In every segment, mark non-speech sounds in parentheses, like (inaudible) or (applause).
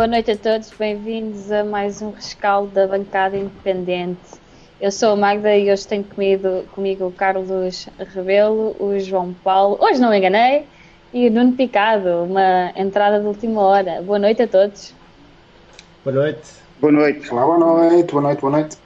Boa noite a todos, bem-vindos a mais um rescaldo da bancada independente. Eu sou a Magda e hoje tenho comigo, comigo o Carlos Rebelo, o João Paulo, hoje não me enganei, e o Nuno Picado, uma entrada de última hora. Boa noite a todos. Boa noite. Boa noite. Olá, boa noite, boa noite, boa noite.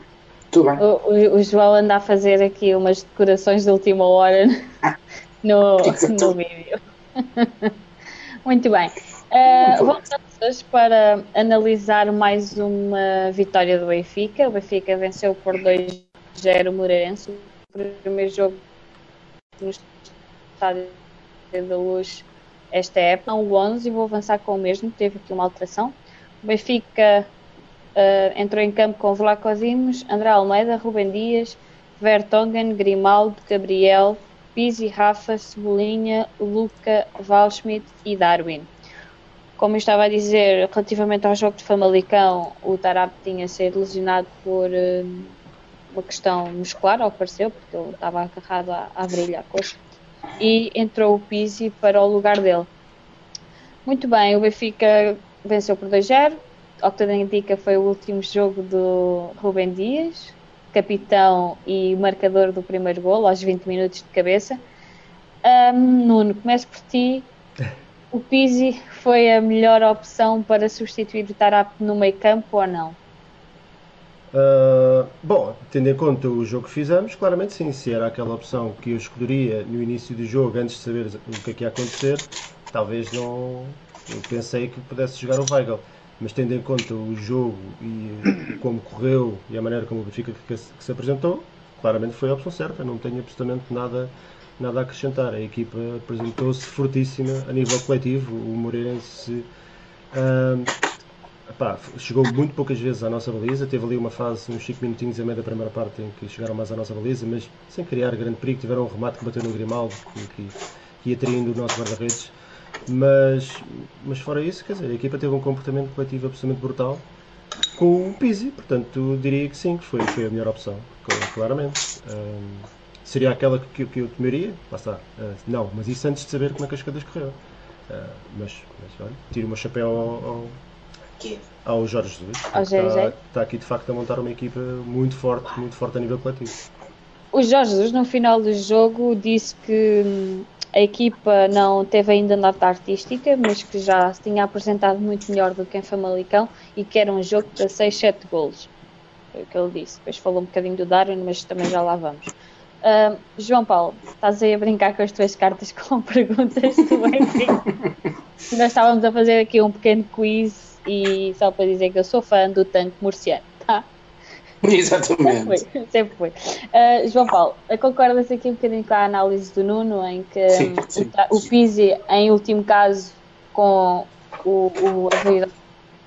Tudo bem? O, o, o João anda a fazer aqui umas decorações de última hora (laughs) no, no vídeo. (laughs) Muito bem. Uh, voltamos hoje para analisar mais uma vitória do Benfica. O Benfica venceu por 2-0 o Moreirense. O primeiro jogo no estádio da Luz esta época. O 11 e vou avançar com o mesmo. Teve aqui uma alteração. O Benfica uh, entrou em campo com Vlaco Dimos, André Almeida, Rubem Dias, Vertonghen, Grimaldo, Gabriel, Pizzi, Rafa, Cebolinha, Luca, Valschmidt e Darwin. Como eu estava a dizer, relativamente ao jogo de Famalicão, o Tarap tinha sido lesionado por uh, uma questão muscular, ao pareceu, porque ele estava agarrado à, à virilha, à coxa, e entrou o Pizzi para o lugar dele. Muito bem, o Benfica venceu por 2-0. Ao que tudo indica, foi o último jogo do Rubem Dias, capitão e marcador do primeiro gol, aos 20 minutos de cabeça. Um, Nuno, começo por ti. (laughs) O Pizzi foi a melhor opção para substituir o Tarap no meio campo ou não? Uh, bom, tendo em conta o jogo que fizemos, claramente sim, se era aquela opção que eu escolheria no início do jogo, antes de saber o que é que ia acontecer, talvez não, eu pensei que pudesse jogar o Weigl, mas tendo em conta o jogo e como correu e a maneira como o Benfica que, se apresentou, claramente foi a opção certa, não tenho absolutamente nada, nada a acrescentar. A equipa apresentou-se fortíssima a nível coletivo, o Moreirense uh, epá, chegou muito poucas vezes à nossa baliza, teve ali uma fase, uns 5 minutinhos a meio da primeira parte em que chegaram mais à nossa baliza, mas sem criar grande perigo, tiveram um remate que bateu no Grimaldo, que, que, ia traindo o nosso guarda-redes. Mas, mas fora isso, quer dizer, a equipa teve um comportamento coletivo absolutamente brutal com o Pizzi, portanto diria que sim, que foi, foi a melhor opção, claramente. Um, seria aquela que, que eu tomaria? Lá está. Uh, não, mas isso antes de saber como é que as coisas correram. Uh, mas, mas olha, tiro o meu chapéu ao, ao, ao Jorge Jesus. Está, está aqui de facto a montar uma equipa muito forte, muito forte a nível coletivo. O Jorge Jesus no final do jogo disse que hum, a equipa não teve ainda nota artística, mas que já se tinha apresentado muito melhor do que em Famalicão e que era um jogo para 6, 7 golos. Foi o que ele disse. Depois falou um bocadinho do Darwin, mas também já lá vamos. Uh, João Paulo, estás aí a brincar com as tuas cartas (laughs) com perguntas do Benfica. Nós estávamos a fazer aqui um pequeno quiz e só para dizer que eu sou fã do tanque murciano, tá? (laughs) Exatamente. Sempre foi. Sempre foi. Uh, João Paulo, concordas aqui um bocadinho com a análise do Nuno, em que sim, sim, o, o Pizzi, em último caso, com o, o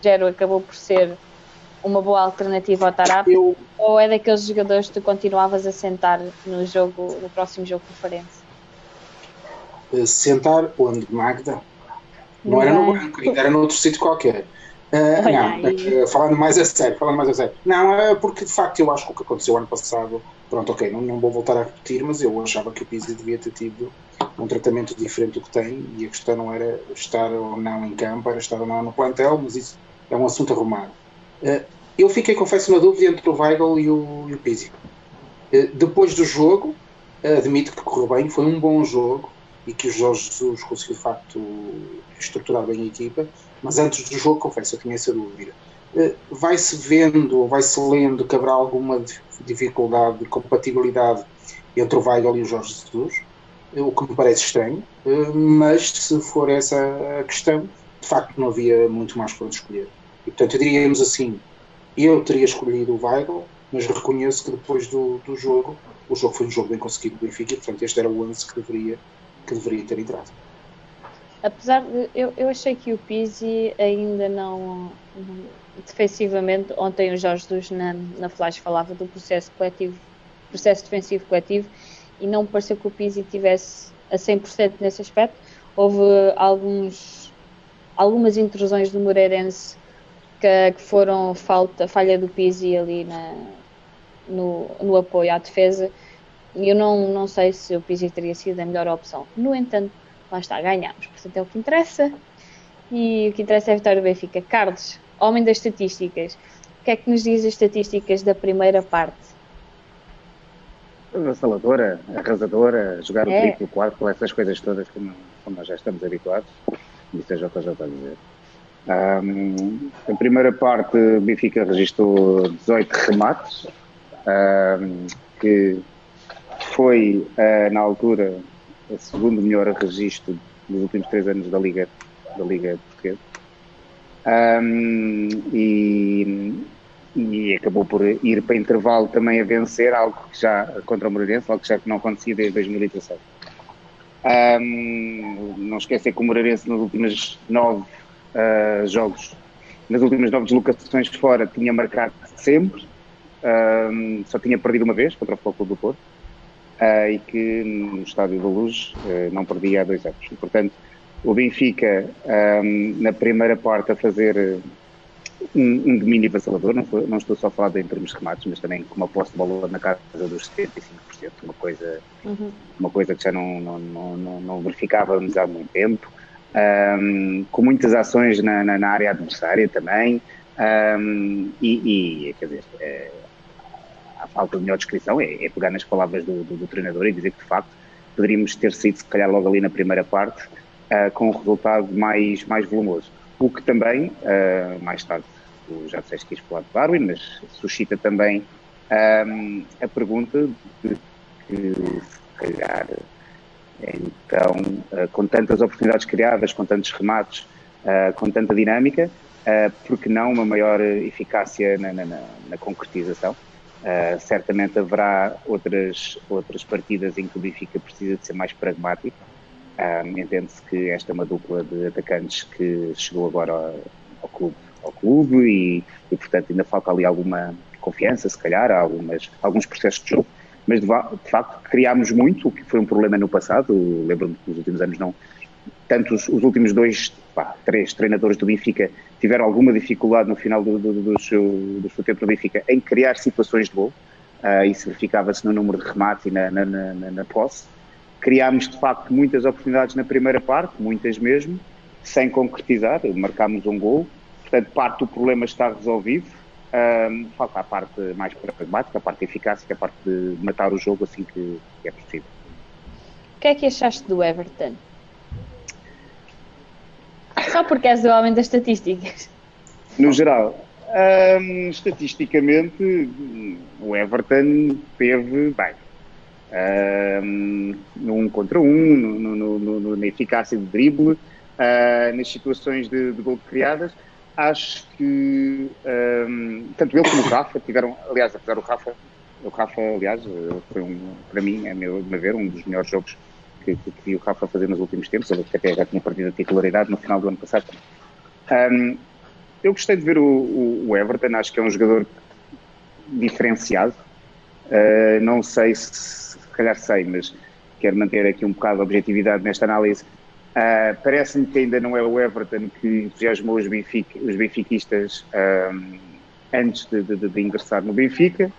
Gero acabou por ser uma boa alternativa ao Tarap? Eu... Ou é daqueles jogadores que tu continuavas a sentar no jogo, no próximo jogo conferência? Uh, sentar onde, Magda? Não, não era no banco, era noutro sítio qualquer. Uh, não, uh, falando mais a sério, falando mais a sério. Não, é porque de facto eu acho que o que aconteceu ano passado, pronto, ok, não, não vou voltar a repetir, mas eu achava que o Pizzi devia ter tido um tratamento diferente do que tem e a questão não era estar ou não em campo, era estar ou não no plantel, mas isso é um assunto arrumado. Uh, eu fiquei, confesso, na dúvida entre o Weigl e o, e o Pizzi. depois do jogo, admito que correu bem, foi um bom jogo e que o Jorge Jesus conseguiu de facto estruturar bem a equipa mas antes do jogo, confesso, eu tinha essa dúvida. Eh, vai-se vendo, vai-se lendo que haverá alguma dificuldade de compatibilidade entre o Weigl e o Jorge Jesus, eh, o que me parece estranho, eh, mas se for essa a questão, de facto não havia muito mais para escolher. E portanto, diríamos assim, eu teria escolhido o Weigl, mas reconheço que depois do, do jogo, o jogo foi um jogo bem conseguido do Benfica, e portanto este era o 11 que deveria, que deveria ter entrado. Apesar de. Eu, eu achei que o Pizzi ainda não. Defensivamente, ontem o Jorge Jesus na, na Flash falava do processo coletivo, processo defensivo coletivo, e não me pareceu que o Pizzi tivesse a 100% nesse aspecto. Houve alguns, algumas intrusões do Moreirense que, que foram falta, falha do Pizzi ali na, no, no apoio à defesa. E eu não, não sei se o Pizzi teria sido a melhor opção. No entanto, lá está, ganhamos, portanto é o que interessa. E o que interessa é a vitória do Benfica. Carlos, homem das estatísticas, o que é que nos diz as estatísticas da primeira parte? Avassaladora, arrasadora, jogar é. o triplo, quatro, essas coisas todas que, como nós já estamos habituados. Isso é o que eu já estou a dizer. Um, a primeira parte, o Benfica registrou 18 remates, um, que foi, uh, na altura, o segundo melhor registro dos últimos três anos da Liga, da Liga Portuguesa. Um, e, e acabou por ir para intervalo também a vencer, algo que já, contra o Moreirense, algo que já não acontecia desde 2017. Um, não esquecer que o Moreirense nos últimos nove uh, jogos, nas últimas nove deslocações fora, tinha marcado sempre, um, só tinha perdido uma vez contra o Futebol Clube do Porto, uh, e que no Estádio da Luz uh, não perdia há dois anos. E, portanto, o Benfica, um, na primeira parte, a fazer um, um domínio avassalador, não, não, estou só a falar de, em termos de remates, mas também com uma posse de bola na casa dos 75%, uma coisa, uhum. uma coisa que já não, não, não, não verificávamos há muito tempo, um, com muitas ações na, na, na área adversária também, um, e, e, quer dizer, é, a falta de melhor descrição é, é pegar nas palavras do, do, do, treinador e dizer que de facto poderíamos ter sido, se calhar, logo ali na primeira parte, uh, com um resultado mais, mais volumoso. O que também, uh, mais tarde, já disseste que ias falar de Darwin, mas suscita também um, a pergunta de que, se calhar, então, uh, com tantas oportunidades criadas, com tantos remates, uh, com tanta dinâmica, uh, por que não uma maior eficácia na, na, na concretização? Uh, certamente haverá outras, outras partidas em que o Benfica precisa de ser mais pragmático. Uh, Entende-se que esta é uma dupla de atacantes que chegou agora ao, ao clube, ao clube e, e, portanto, ainda falta ali alguma confiança, se calhar, algumas, alguns processos de jogo mas de, facto criámos muito, o que foi um problema no passado. Lembro-me que nos últimos anos não. Tanto os, os últimos dois, pá, três treinadores do Benfica tiveram alguma dificuldade no final do, do, do, seu, do seu tempo no Benfica em criar situações de gol. Uh, isso verificava-se no número de remates e na, na, na, na posse. Criámos de facto muitas oportunidades na primeira parte, muitas mesmo, sem concretizar. Marcámos um gol. Portanto, parte do problema está resolvido um, falta a parte mais pragmática, a parte eficácia, a parte de matar o jogo assim que, que é possível. O que é que achaste do Everton? Só porque és o homem das estatísticas. No geral, um, estatisticamente, o Everton teve, bem, um, no um contra um, no, no, no, na eficácia de drible, uh, nas situações de, de gol criadas, acho que um, tanto ele como o Rafa tiveram, aliás, apesar do Rafa, o Rafa, aliás, foi um, para mim, a meu, a ver, um dos melhores jogos que, que, que vi o Rafa fazer nos últimos tempos, ele até já tinha perdido a titularidade no final do ano passado. Um, eu gostei de ver o, o, o, Everton, acho que é um jogador diferenciado. Uh, não sei se, se calhar sei, mas quero manter aqui um bocado de objetividade nesta análise. Uh, Parece-me que ainda não é o Everton que entusiasmou os, Benfica, os benfiquistas um, antes de, de, de, ingressar no Benfica.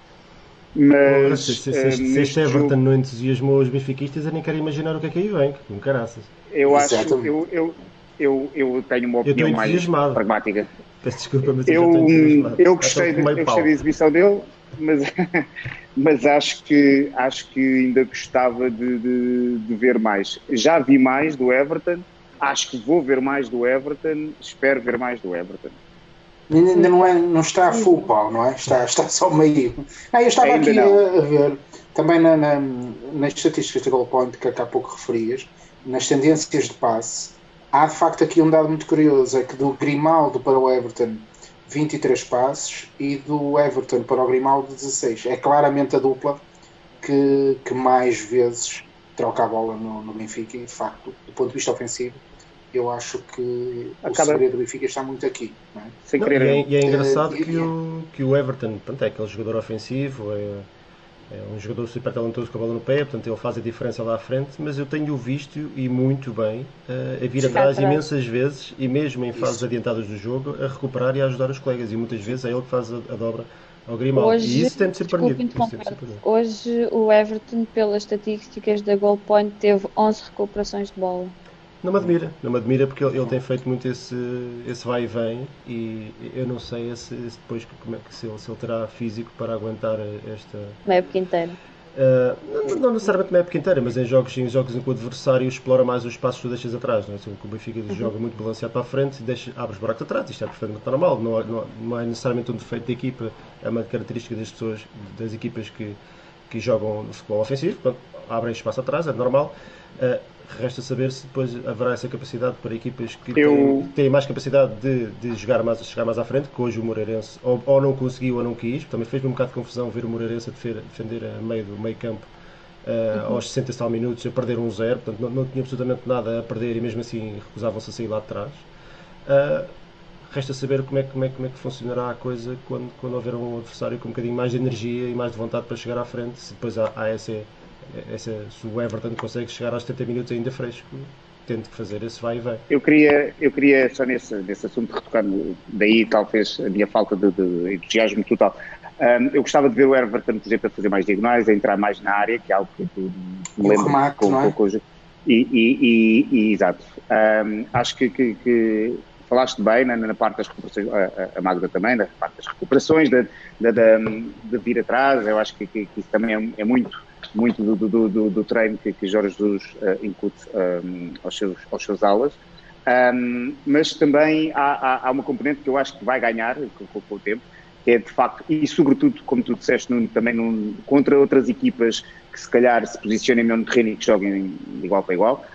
Mas, se, se, se, se este Everton jogo, não entusiasmou os benfiquistas, eu nem quero imaginar o que é que aí vem, com caraças. Eu acho, eu, eu, eu, eu tenho uma opinião mais pragmática. Peço desculpa, mas eu, eu, eu gostei, de, eu gostei da exibição dele, mas, (laughs) mas acho, que, acho que ainda gostava de, de, de, ver mais. Já vi mais do Everton, acho que vou ver mais do Everton, espero ver mais do Everton. Ainda não, é, não está full pau, não é? Está, está só meio. Ah, eu estava ainda aqui a, a, ver, também na, na, nas estatísticas de Goal Point que há pouco referias, nas tendências de passe, há de facto aqui um dado muito curioso: é que do Grimaldo para o Everton 23 passes e do Everton para o Grimaldo 16. É claramente a dupla que, que mais vezes troca a bola no, no Benfica e de facto, do ponto de vista ofensivo, eu acho que Acaba... o segredo do Benfica está muito aqui. Não é? Sem querer. Não, e, é, e é engraçado uh, que, o, que o Everton pronto, é aquele jogador ofensivo, é, é um jogador super talentoso com a bola no pé, portanto ele faz a diferença lá à frente, mas eu tenho visto e muito bem uh, a vir atrás, atrás imensas vezes e mesmo em fases Isso. adiantadas do jogo a recuperar e a ajudar os colegas e muitas vezes é ele que faz a, a dobra ao Grimaldo Hoje, e isso tem de ser perdido. Hoje o Everton, pelas estatísticas da Goal Point, teve 11 recuperações de bola. Não me admira, não me admira porque ele, ele tem feito muito esse, esse vai e vem e eu não sei se, depois como é que se ele, se ele terá físico para aguentar esta. Uma época inteira. Uh, não, não, necessariamente uma época inteira, mas em jogos, em jogos em que o adversário explora mais os passos que tu deixas atrás. Não é? Assim, o Benfica uhum. joga muito balanceado para a frente e deixa, abre os buracos atrás. Isto é perfeitamente normal. Não, não, não é necessariamente um defeito da equipa, é uma característica das pessoas, das equipas que, que jogam no futebol ofensivo. Portanto, abrem espaço atrás, é normal. Uh, resta saber se depois haverá essa capacidade para equipas que eu... têm, têm, mais capacidade de, de jogar mais, chegar mais à frente, que hoje o Moreirense ou, ou não conseguiu ou não quis. Também fez-me um bocado de confusão ver o Moreirense a defender, defender a meio do meio campo uh, uhum. aos 60 e tal minutos a perder um zero, portanto não, não tinha absolutamente nada a perder e mesmo assim recusavam-se a sair lá de trás. Uh, resta saber como é, como, é, como é que funcionará a coisa quando, quando houver um adversário com um bocadinho mais de energia e mais de vontade para chegar à frente, se depois há, há essa essa, se o Everton consegue chegar aos 70 minutos ainda fresco, tente fazer esse vai e vem. Eu queria, eu queria só nesse, nesse assunto retocar, daí talvez a minha falta de, de entusiasmo total. Um, eu gostava de ver o Everton, por exemplo, a fazer mais diagonais, a entrar mais na área, que é algo que eu me lembro remate, com, não é? com, com, e, e, e, e, exato. Um, acho que, que, que, falaste bem na, na, parte das recuperações, a, a Magda também, na parte das recuperações, de, de, de, de vir atrás, eu acho que, que, que isso também é, é muito muito do, do, do, do treino que, que Jorge Jesus uh, incute um, aos, seus, aos seus aulas. Um, mas também há, há, há, uma componente que eu acho que vai ganhar com, com, o tempo, que é de facto, e sobretudo, como tu disseste, Nuno, também num, contra outras equipas que se calhar se posicionem no terreno e que joguem de igual para igual,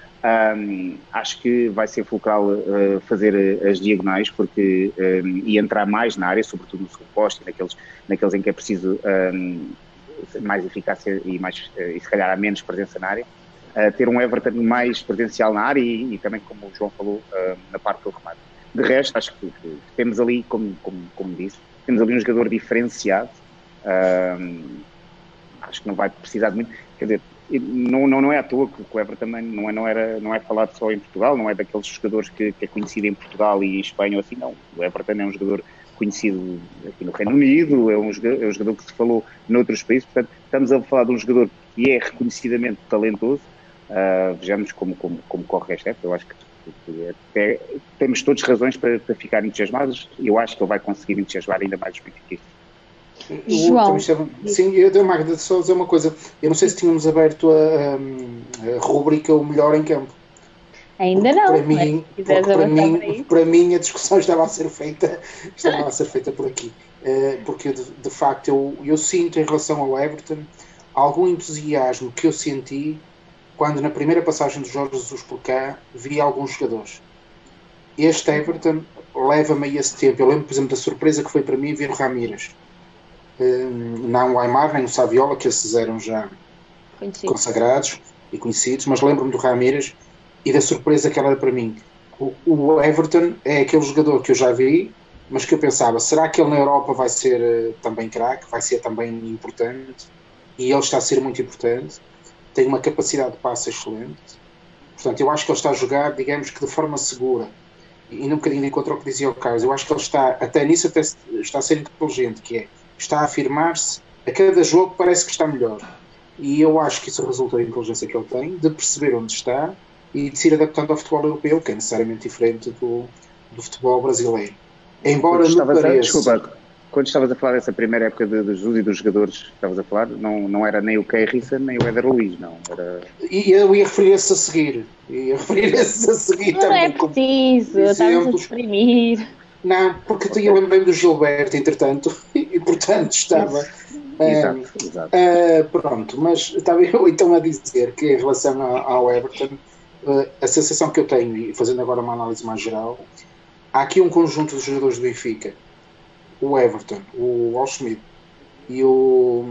um, acho que vai ser fulcral uh, fazer as diagonais porque, um, e entrar mais na área, sobretudo no segundo posto, naqueles, naqueles em que é preciso mais eficácia e, mais, eh, e se calhar há menos presença na área, uh, ter um Everton mais presencial na área e, e, também, como o João falou, uh, na parte do remate. De resto, acho que, que, temos ali, como, como, como disse, temos ali um jogador diferenciado. Uh, acho que não vai precisar de muito. Quer dizer, não, não, não é à toa que o Everton também não é, não, era, não é falado só em Portugal, não é daqueles jogadores que, que é conhecido em Portugal e Espanha ou assim, não. O Everton é um jogador conhecido aqui no Reino Unido, é um, jogador, é um jogador que se falou noutros países, portanto, estamos a falar de um jogador que é reconhecidamente talentoso. Uh, vejamos como, como, como corre esta época. Eu acho que, que até, temos todas razões para, para ficar entusiasmados e eu acho que ele vai conseguir entusiasmar ainda mais os benfiquistas. João. Sim, eu dei Magda só dizer uma coisa. Eu não sei se tínhamos aberto a, a, a rubrica O Melhor em Campo. Ainda não. Para mim, para, mim, para mim a discussão (laughs) estava a ser feita, estava a (laughs) ser feita por aqui. Uh, porque de, de, facto eu, eu sinto em relação ao Everton algum entusiasmo que eu senti quando na primeira passagem do Jorge Jesus por cá vi alguns jogadores. Este Everton leva-me a esse tempo. Eu lembro, por exemplo, da surpresa que foi para mim ver o Ramírez. Uh, não o Aymar nem o Saviola, que esses eram já consagrados e conhecidos, mas lembro-me do Ramírez e da surpresa que ela era para mim. O, o, Everton é aquele jogador que eu já vi, mas que eu pensava, será que ele na Europa vai ser uh, também craque, vai ser também importante? E ele está a ser muito importante, tem uma capacidade de passe excelente. Portanto, eu acho que ele está a jogar, digamos que de forma segura. E num bocadinho de encontro ao que dizia o Carlos, eu acho que ele está, até nisso, até está a ser inteligente, que é, está a afirmar-se, a cada jogo parece que está melhor. E eu acho que isso resulta da inteligência que ele tem, de perceber onde está e de se ir adaptando ao futebol europeu, que é necessariamente diferente do, do futebol brasileiro. Embora quando pareça... a, desculpa, quando estavas a falar dessa primeira época de, de Jesus e dos jogadores que estavas a falar, não, não era nem o Keirson nem o Eder Luiz, não. Era... E eu ia referir-se a seguir. Ia referir-se a seguir não também. Não é preciso, estamos a exprimir. Não, porque tu ia lembrar do Gilberto, entretanto, (laughs) e portanto estava. Exato, uh, exato. Uh, pronto, mas estava eu então a dizer que em relação ao Everton uh, a sensação que eu tenho, e fazendo agora uma análise mais geral, há aqui um conjunto de jogadores do Benfica, o Everton, o Al Schmidt e o.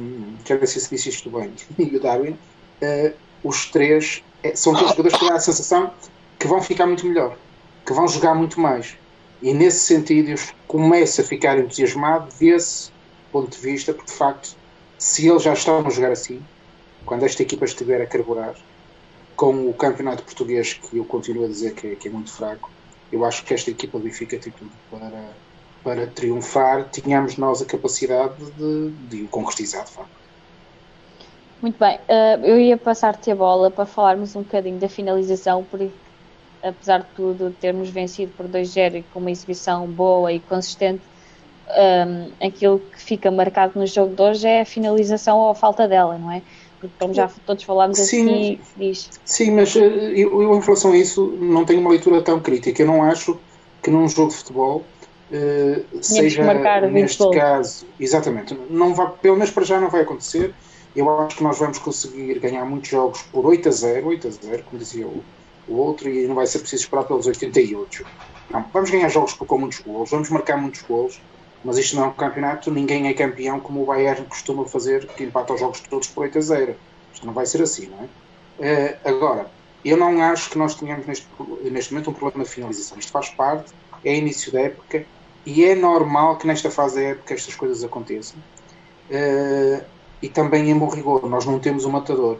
Quero ver se se disse isto bem, (laughs) e o Darwin, uh, os três é, são três jogadores que dão a sensação que vão ficar muito melhor, que vão jogar muito mais. E nesse sentido eu começo a ficar entusiasmado desse ponto de vista, porque de facto, se eles já estão a jogar assim, quando esta equipa estiver a carburar, com o campeonato português, que eu continuo a dizer que é, que é muito fraco, eu acho que esta equipa do Benfica tem tudo para, para triunfar. Tínhamos nós a capacidade de, de o concretizar, de facto. Muito bem, uh, eu ia passar-te a bola para falarmos um bocadinho da finalização, porque apesar de tudo, termos vencido por 2-0 e com uma exibição boa e consistente, aquilo que fica marcado no jogo de hoje é a finalização ou a falta dela, não é? Como já todos falámos sim, assim, diz. Sim, mas eu, eu, em relação a isso não tenho uma leitura tão crítica. Eu não acho que num jogo de futebol uh, seja neste caso, exatamente, não vai, pelo menos para já não vai acontecer. Eu acho que nós vamos conseguir ganhar muitos jogos por 8 a 0, 8 a 0, como dizia o, o outro, e não vai ser preciso esperar pelos 88. Não, vamos ganhar jogos com muitos gols, vamos marcar muitos gols mas isto não é um campeonato, ninguém é campeão como o Bayern costuma fazer, que empata os jogos todos por 8 a 0. Isto não vai ser assim, não é? Uh, agora, eu não acho que nós tenhamos neste, neste momento um problema de finalização. Isto faz parte, é início da época e é normal que nesta fase da época estas coisas aconteçam. Uh, e também em bom rigor, nós não temos um matador.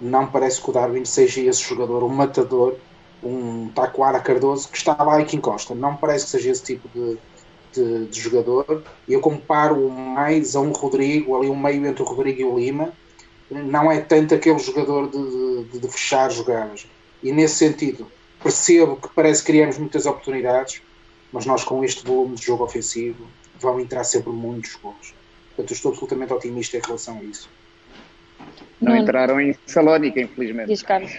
Não parece que o Darwin seja esse jogador, um matador, um Taquara Cardoso que está lá e que encosta. Não parece que seja esse tipo de, de, de jogador. Eu comparo mais a um Rodrigo, ali um meio entre o Rodrigo e o Lima. Não é tanto aquele jogador de, de, de fechar jogadas. E nesse sentido, percebo que parece que criamos muitas oportunidades, mas nós com este volume de jogo ofensivo vão entrar sempre muitos gols. Portanto, estou absolutamente otimista em relação a isso. Não, não entraram em Salónica, infelizmente. Diz Carlos.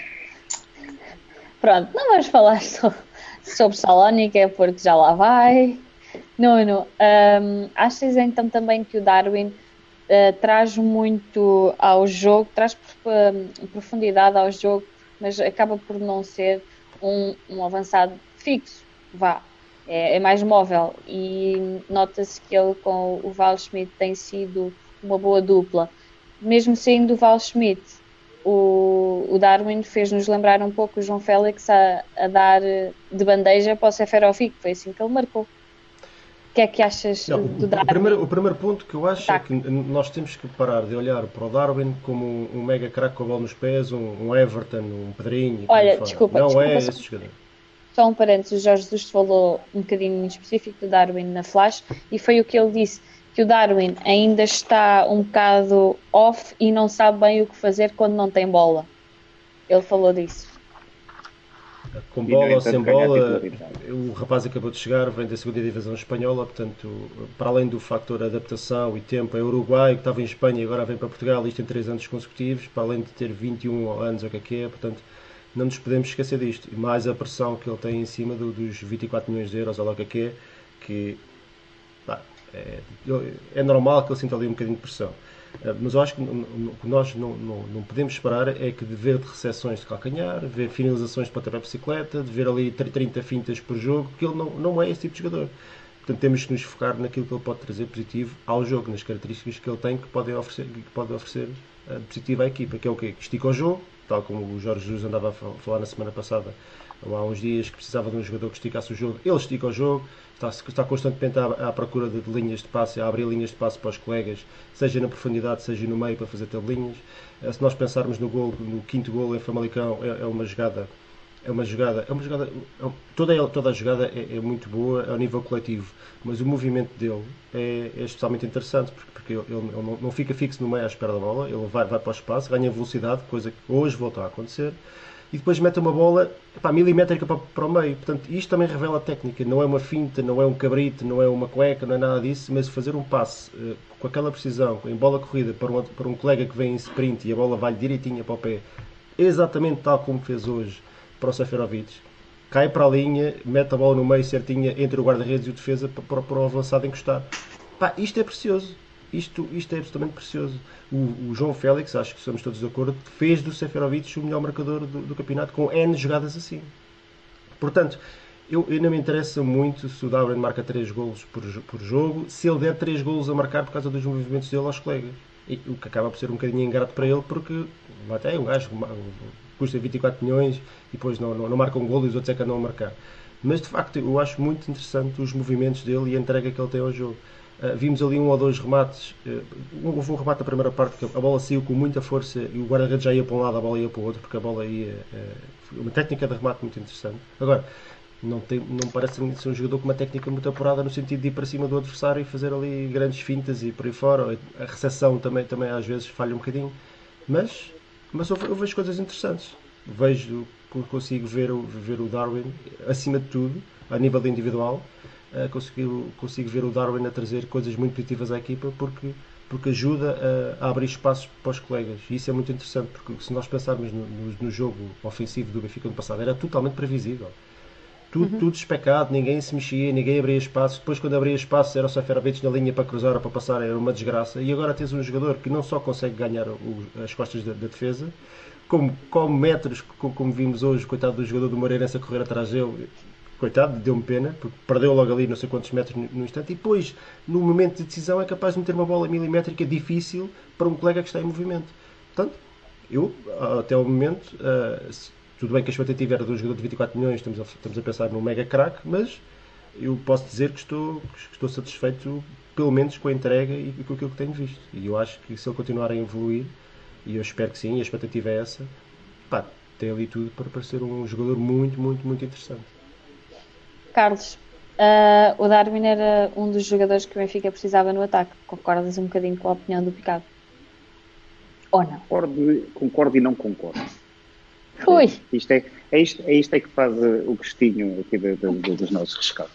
Pronto, não vamos falar (laughs) sobre, sobre Salónica porque já lá vai. Nuno, um, achas então também que o Darwin uh, traz muito ao jogo, traz uh, profundidade ao jogo, mas acaba por não ser um, um avançado fixo, vá, é, é mais móvel e nota-se que ele com o Val Schmidt tem sido uma boa dupla. Mesmo sendo o Val Schmidt, o, o Darwin fez-nos lembrar um pouco o João Félix a, a dar de bandeja para o Seferovic, foi assim que ele marcou. O que é que achas Não, do Darwin? O primeiro, o primeiro ponto que eu acho tá. é que nós temos que parar de olhar para o Darwin como um, um mega craque com a bola nos pés, um, um Everton, um Pedrinho. Olha, desculpa. Não desculpa, é esse jogador. Só um parênteses, o Jorge Jesus falou um bocadinho em específico do Darwin na Flash e foi o que ele disse, que o Darwin ainda está um bocado off e não sabe bem o que fazer quando não tem bola. Ele falou disso com bola ou sem bola, o rapaz acabou de chegar, vem da segunda divisão espanhola, portanto, para além do fator adaptação e tempo, é Uruguai, que estava em Espanha e agora vem para Portugal, isto em 3 anos consecutivos, para além de ter 21 anos, ou o que é que é, portanto, não nos podemos esquecer disto. E mais a pressão que ele tem em cima do, dos 24 milhões de euros, ou lá o que é que é, que pá, é, é normal que ele sinta ali um bocadinho de pressão. Eh, mas eu acho que o que nós não, não, não, podemos esperar é que de ver de recepções de calcanhar, ver finalizações de pontapé bicicleta, de ver ali 30 fintas por jogo, que ele não, não é esse tipo de jogador. Portanto, temos que nos focar naquilo que ele pode trazer positivo ao jogo, nas características que ele tem que podem oferecer, que pode oferecer uh, positivo à equipa, que é o quê? Que estica o jogo, tal como o Jorge Jesus andava a falar na semana passada, há uns dias que precisava de um jogador que esticasse o jogo, ele estica o jogo, está, está constantemente à, à procura de, de, linhas de passe, a abrir linhas de passe para os colegas, seja na profundidade, seja no meio, para fazer tabelinhas. Eh, se nós pensarmos no gol, no quinto gol em Famalicão, é, é uma jogada é uma jogada, é uma jogada é, toda, toda a jogada é, é, muito boa ao nível coletivo, mas o movimento dele é, é especialmente interessante porque, porque ele, ele não, não, fica fixo no meio à espera da bola, ele vai, vai para o espaço, ganha velocidade, coisa que hoje voltou a acontecer, e depois mete uma bola epá, milimétrica para, para o meio. Portanto, isto também revela a técnica. Não é uma finta, não é um cabrito, não é uma cueca, não é nada disso, mas fazer um passe uh, com aquela precisão, em bola corrida, para um, para um colega que vem em sprint e a bola vai direitinha para o pé, exatamente tal como fez hoje para o Seferovic, cai para a linha, mete a bola no meio certinha entre o guarda-redes e o defesa para, para o avançado encostar. Pá, isto é precioso. Isto, isto é absolutamente precioso. O, o, João Félix, acho que estamos todos de acordo, fez do Seferovic o melhor marcador do, do campeonato com N jogadas assim. Portanto, eu, eu, não me interessa muito se o Darwin marca 3 golos por, por jogo, se ele der 3 golos a marcar por causa dos movimentos dele aos colegas. E, o que acaba por ser um bocadinho ingrato para ele, porque até um gajo custa 24 milhões e depois não, não, não marca um golo e os outros é que andam a marcar. Mas de facto, eu acho muito interessante os movimentos dele e a entrega que ele tem ao jogo. Uh, vimos ali um ou dois remates. Uh, houve um remate na primeira parte que a bola saiu com muita força e o guarda-redes já ia para um lado, a bola ia para o outro, porque a bola ia. Uh, uma técnica de remate muito interessante. Agora, não, tem, não parece ser um jogador com uma técnica muito apurada no sentido de ir para cima do adversário e fazer ali grandes fintas e por aí fora. A recepção também, também às vezes falha um bocadinho. Mas, mas eu, eu vejo coisas interessantes. Vejo consigo ver o, ver o Darwin, acima de tudo, a nível individual, uh, consigo, consigo ver o Darwin a trazer coisas muito positivas à equipa porque, porque ajuda a, a, abrir espaços para os colegas. E isso é muito interessante, porque se nós pensarmos no, no, no jogo ofensivo do Benfica no passado, era totalmente previsível. Tudo, uhum. tudo despecado, ninguém se mexia, ninguém abria espaços. Depois, quando abria espaços, era o Seferovic na linha para cruzar ou para passar, era uma desgraça. E agora tens um jogador que não só consegue ganhar o, as costas da, da, defesa, como metros, como, como, vimos hoje, coitado do jogador do Moreirense a correr atrás dele. Coitado, deu-me pena, porque perdeu logo ali não sei quantos metros no, instante. E depois, no momento de decisão, é capaz de meter uma bola milimétrica difícil para um colega que está em movimento. Portanto, eu, até o momento, uh, tudo bem que a expectativa era de um jogador de 24 milhões, estamos a, estamos a pensar num mega crack, mas eu posso dizer que estou, que estou satisfeito, pelo menos com a entrega e com aquilo que tenho visto. E eu acho que se ele continuar a evoluir, e eu espero que sim, e a expectativa é essa, pá, tem ali tudo para parecer um jogador muito, muito, muito interessante. Carlos, uh, o Darwin era um dos jogadores que o Benfica precisava no ataque. Concordas um bocadinho com a opinião do Picado? Ou não? Concordo, concordo e não concordo. Ui. Isto é, é, isto, é isto é que faz o gostinho aqui de, de, de, dos nossos rescates.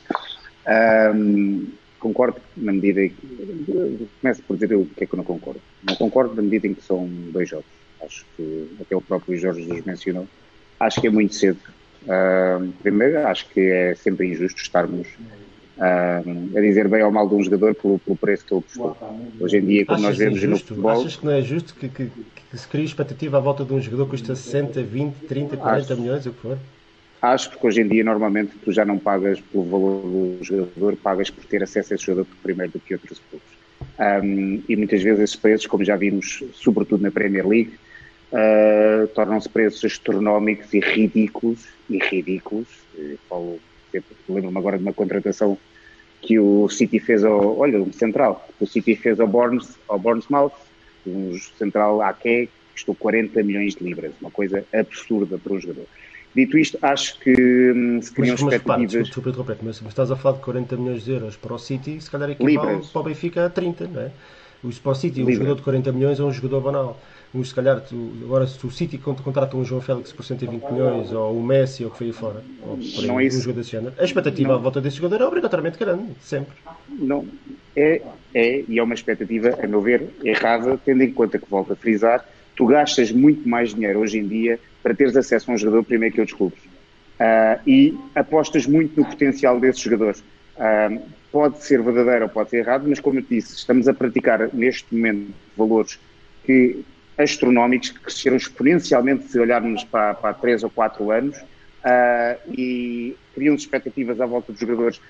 Um, concordo na medida em que. Começo por dizer o que é que eu não concordo. Não concordo na medida em que são dois jogos. Acho que até o próprio Jorge Jesus mencionou. Acho que é muito cedo. Uh, primeiro, acho que é sempre injusto estarmos uh, a dizer bem ou mal de um jogador pelo, pelo preço que ele custou. Hoje em dia, como Achas nós vemos injusto? no futebol. Achas que não é justo que, que, que se crie expectativa à volta de um jogador que custa 60, 20, 30, 40 acho, milhões, o que for? Acho que hoje em dia, normalmente, tu já não pagas pelo valor do jogador, pagas por ter acesso a esse jogador primeiro do que outros clubes. Um, e muitas vezes esses preços, como já vimos, sobretudo na Premier League, uh, tornam-se preços astronómicos e ridículos. E ridículos. Falo, lembro-me agora de uma contratação que o City fez ao, olha, um central, o City fez ao, Bournemouth, ao Bournemouth, um central que custou 40 milhões de libras, uma coisa absurda para um jogador. Dito isto, acho que hum, se criam mas, expectativas... Mas, desculpa, desculpa, mas, mas estás a falar de 40 milhões de euros para o City, se calhar equivale libras. para o Benfica a 30, não é? O para o City, um jogador de 40 milhões é um jogador banal se calhar, tu, agora se o City contrata um João Félix por 120 milhões, ou o Messi, ou o que foi aí fora, ou por aí, não é um jogador desse género, a expectativa não. à volta desse jogador é obrigatoriamente grande, sempre. Não, é, é, e é uma expectativa, a meu ver, errada, tendo em conta que, volto a frisar, tu gastas muito mais dinheiro hoje em dia para teres acesso a um jogador primeiro que outros clubes. Uh, e apostas muito no potencial desses jogadores. Uh, pode ser verdadeiro ou pode ser errado, mas como eu disse, estamos a praticar neste momento valores que astronómicos que cresceram exponencialmente se olharmos para, para 3 ou 4 anos uh, e criam expectativas à volta dos jogadores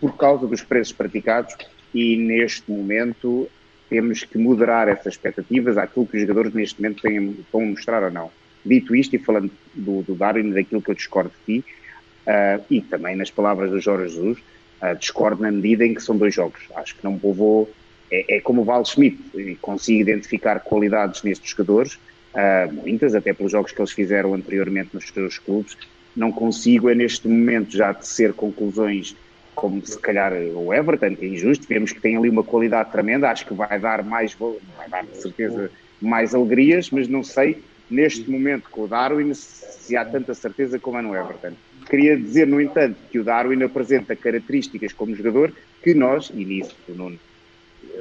por causa dos preços praticados e neste momento temos que moderar essas expectativas àquilo que os jogadores neste momento têm, estão a mostrar ou não. Dito isto e falando do, do Darwin, daquilo que eu discordo de ti uh, e também nas palavras do Jorge Jesus, uh, discordo na medida em que são dois jogos. Acho que não povoou é, é como o Val Schmidt, consigo identificar qualidades nestes jogadores, uh, muitas, até pelos jogos que eles fizeram anteriormente nos seus clubes. Não consigo, é neste momento, já tecer conclusões como se calhar o Everton, que é injusto, vemos que tem ali uma qualidade tremenda, acho que vai dar mais, vai dar de certeza mais alegrias, mas não sei neste momento com o Darwin se há tanta certeza como é no Everton. Queria dizer, no entanto, que o Darwin apresenta características como jogador que nós, e nisso o Nuno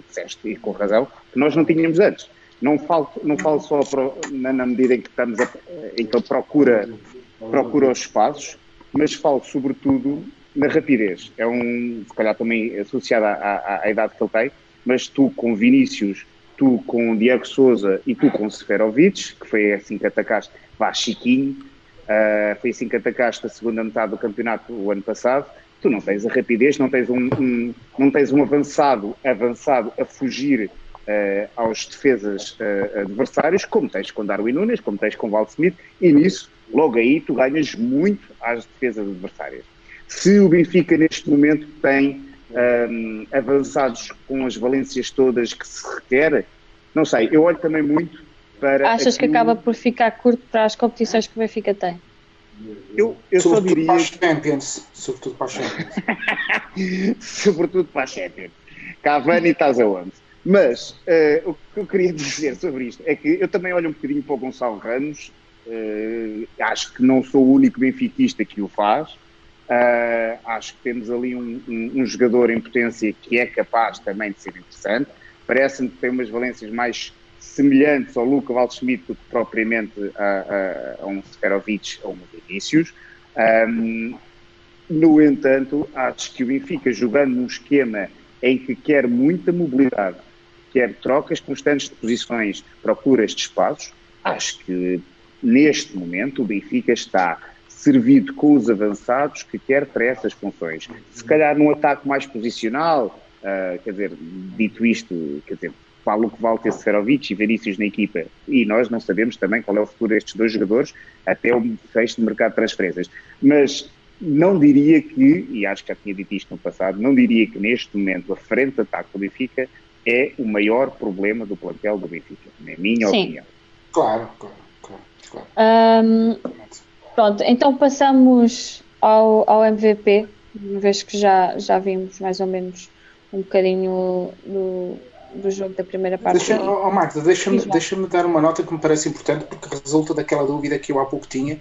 disseste, e com razão, que nós não tínhamos antes. Não falo, não falo só na, na, medida em que, estamos a, em que ele procura, procura os espaços, mas falo sobretudo na rapidez. É um, se calhar também associado à, à, à idade que ele tem, mas tu com Vinícius, tu com Diego Souza e tu com Seferovic, que foi assim que atacaste, vá Chiquinho, uh, foi assim que atacaste a segunda metade do campeonato o ano passado, tu não tens a rapidez, não tens um, um não tens um avançado, avançado a fugir uh, aos defesas uh, adversários, como tens com Darwin Nunes, como tens com Val Smith, e nisso, logo aí, tu ganhas muito às defesas adversárias. Se o Benfica neste momento tem um, ehm, avançados com as valências todas que se requer, não sei, eu olho também muito para. Achas aquilo... que acaba por ficar curto para as competições que o Benfica tem? Eu, eu só diria. Para Champions. Sobretudo para a Champions. (laughs) Sobretudo para a Champions. Cavani estás aonde? Mas uh, o que eu queria (laughs) dizer sobre isto é que eu também olho um bocadinho para o Gonçalo Ramos Uh, acho que não sou o único benfiquista que o faz. Uh, acho que temos ali um, um, um, jogador em potência que é capaz também de ser interessante. Parece-me que tem umas valências mais semelhantes ao Luca Waldschmidt do que propriamente a, a, a um Seferovic ou um Vinícius. Um, no entanto, acho que o Benfica, jogando num esquema em que quer muita mobilidade, quer trocas constantes de posições, procuras de espaços, acho que neste momento o Benfica está servido com os avançados que quer para essas funções. Se calhar num ataque mais posicional, uh, quer dizer, dito isto, quer dizer, falo que vale ter Seferovic e Vinícius na equipa e nós não sabemos também qual é o futuro destes dois jogadores até o fecho do mercado de transferências. Mas não diria que, e acho que já tinha dito isto no passado, não diria que neste momento a frente de ataque do Benfica é o maior problema do plantel do Benfica, na minha Sim. opinião. Claro, claro, claro. claro. Um, pronto, então passamos ao, ao MVP, uma vez que já, já vimos mais ou menos um bocadinho do, do jogo da primeira parte. Deixa, oh, Magda, deixa-me deixa dar uma nota que me parece importante porque resulta daquela dúvida que eu há pouco tinha,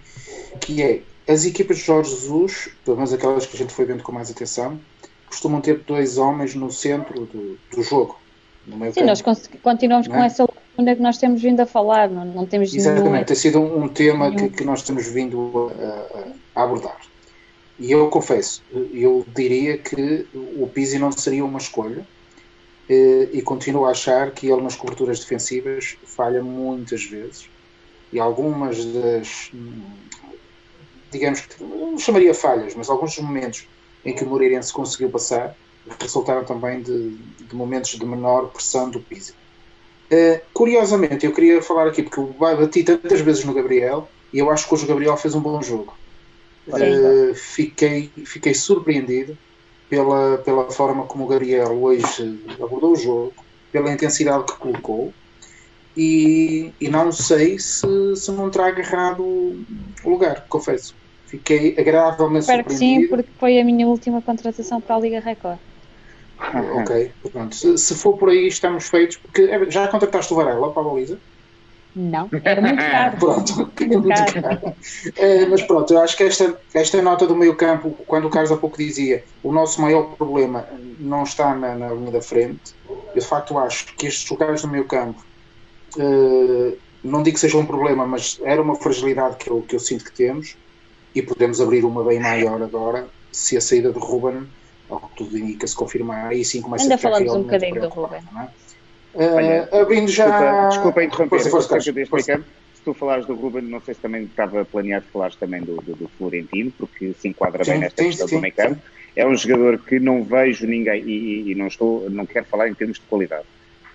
que é as equipas de Jorge Jesus, pelo menos aquelas que a gente foi vendo com mais atenção, costumam ter dois homens no centro do, do jogo. Sim, campo. nós continuamos com é? essa lacuna que nós temos vindo a falar, não, não temos Exatamente, nenhum... tem sido um, um tema que, que, nós temos vindo a, a, abordar. E eu confesso, eu diria que o Pizzi não seria uma escolha e, e continuo a achar que ele nas coberturas defensivas falha muitas vezes e algumas das digamos que não chamaria falhas, mas alguns dos momentos em que o Moreirense conseguiu passar resultaram também de, de momentos de menor pressão do Pisa. Uh, curiosamente, eu queria falar aqui, porque eu bati tantas vezes no Gabriel e eu acho que hoje o Gabriel fez um bom jogo. Uh, fiquei, fiquei surpreendido pela, pela forma como o Gabriel hoje abordou o jogo, pela intensidade que colocou e, e não sei se, se não terá agarrado o lugar, confesso. Fiquei agradavelmente Espero surpreendido. que sim, porque foi a minha última contratação para a Liga Record. ok, pronto. Se, se, for por aí, estamos feitos. Porque é, já contrataste o Varela para a baliza? Não, era muito (laughs) caro. pronto, era muito caro. caro. É, mas pronto, eu acho que esta, esta nota do meio campo, quando o Carlos há pouco dizia o nosso maior problema não está na, na linha da frente, eu de facto acho que estes jogadores do meio campo, uh, não digo que seja um problema, mas era uma fragilidade que eu, que eu sinto que temos e podemos abrir uma bem maior agora se a saída de Ruben, ao que tudo indica, se confirmar, aí sim começa Ainda a ficar falamos um bocadinho do Ruben. É? Uh, abrindo já. Desculpa, desculpa interromper, força, força, se tu falares do Ruben, não sei se também estava planeado falares também do, do, do Florentino, porque se enquadra sim, bem nesta sim, questão sim, do meio campo. É um jogador que não vejo ninguém, e, e, não estou, não quero falar em termos de qualidade,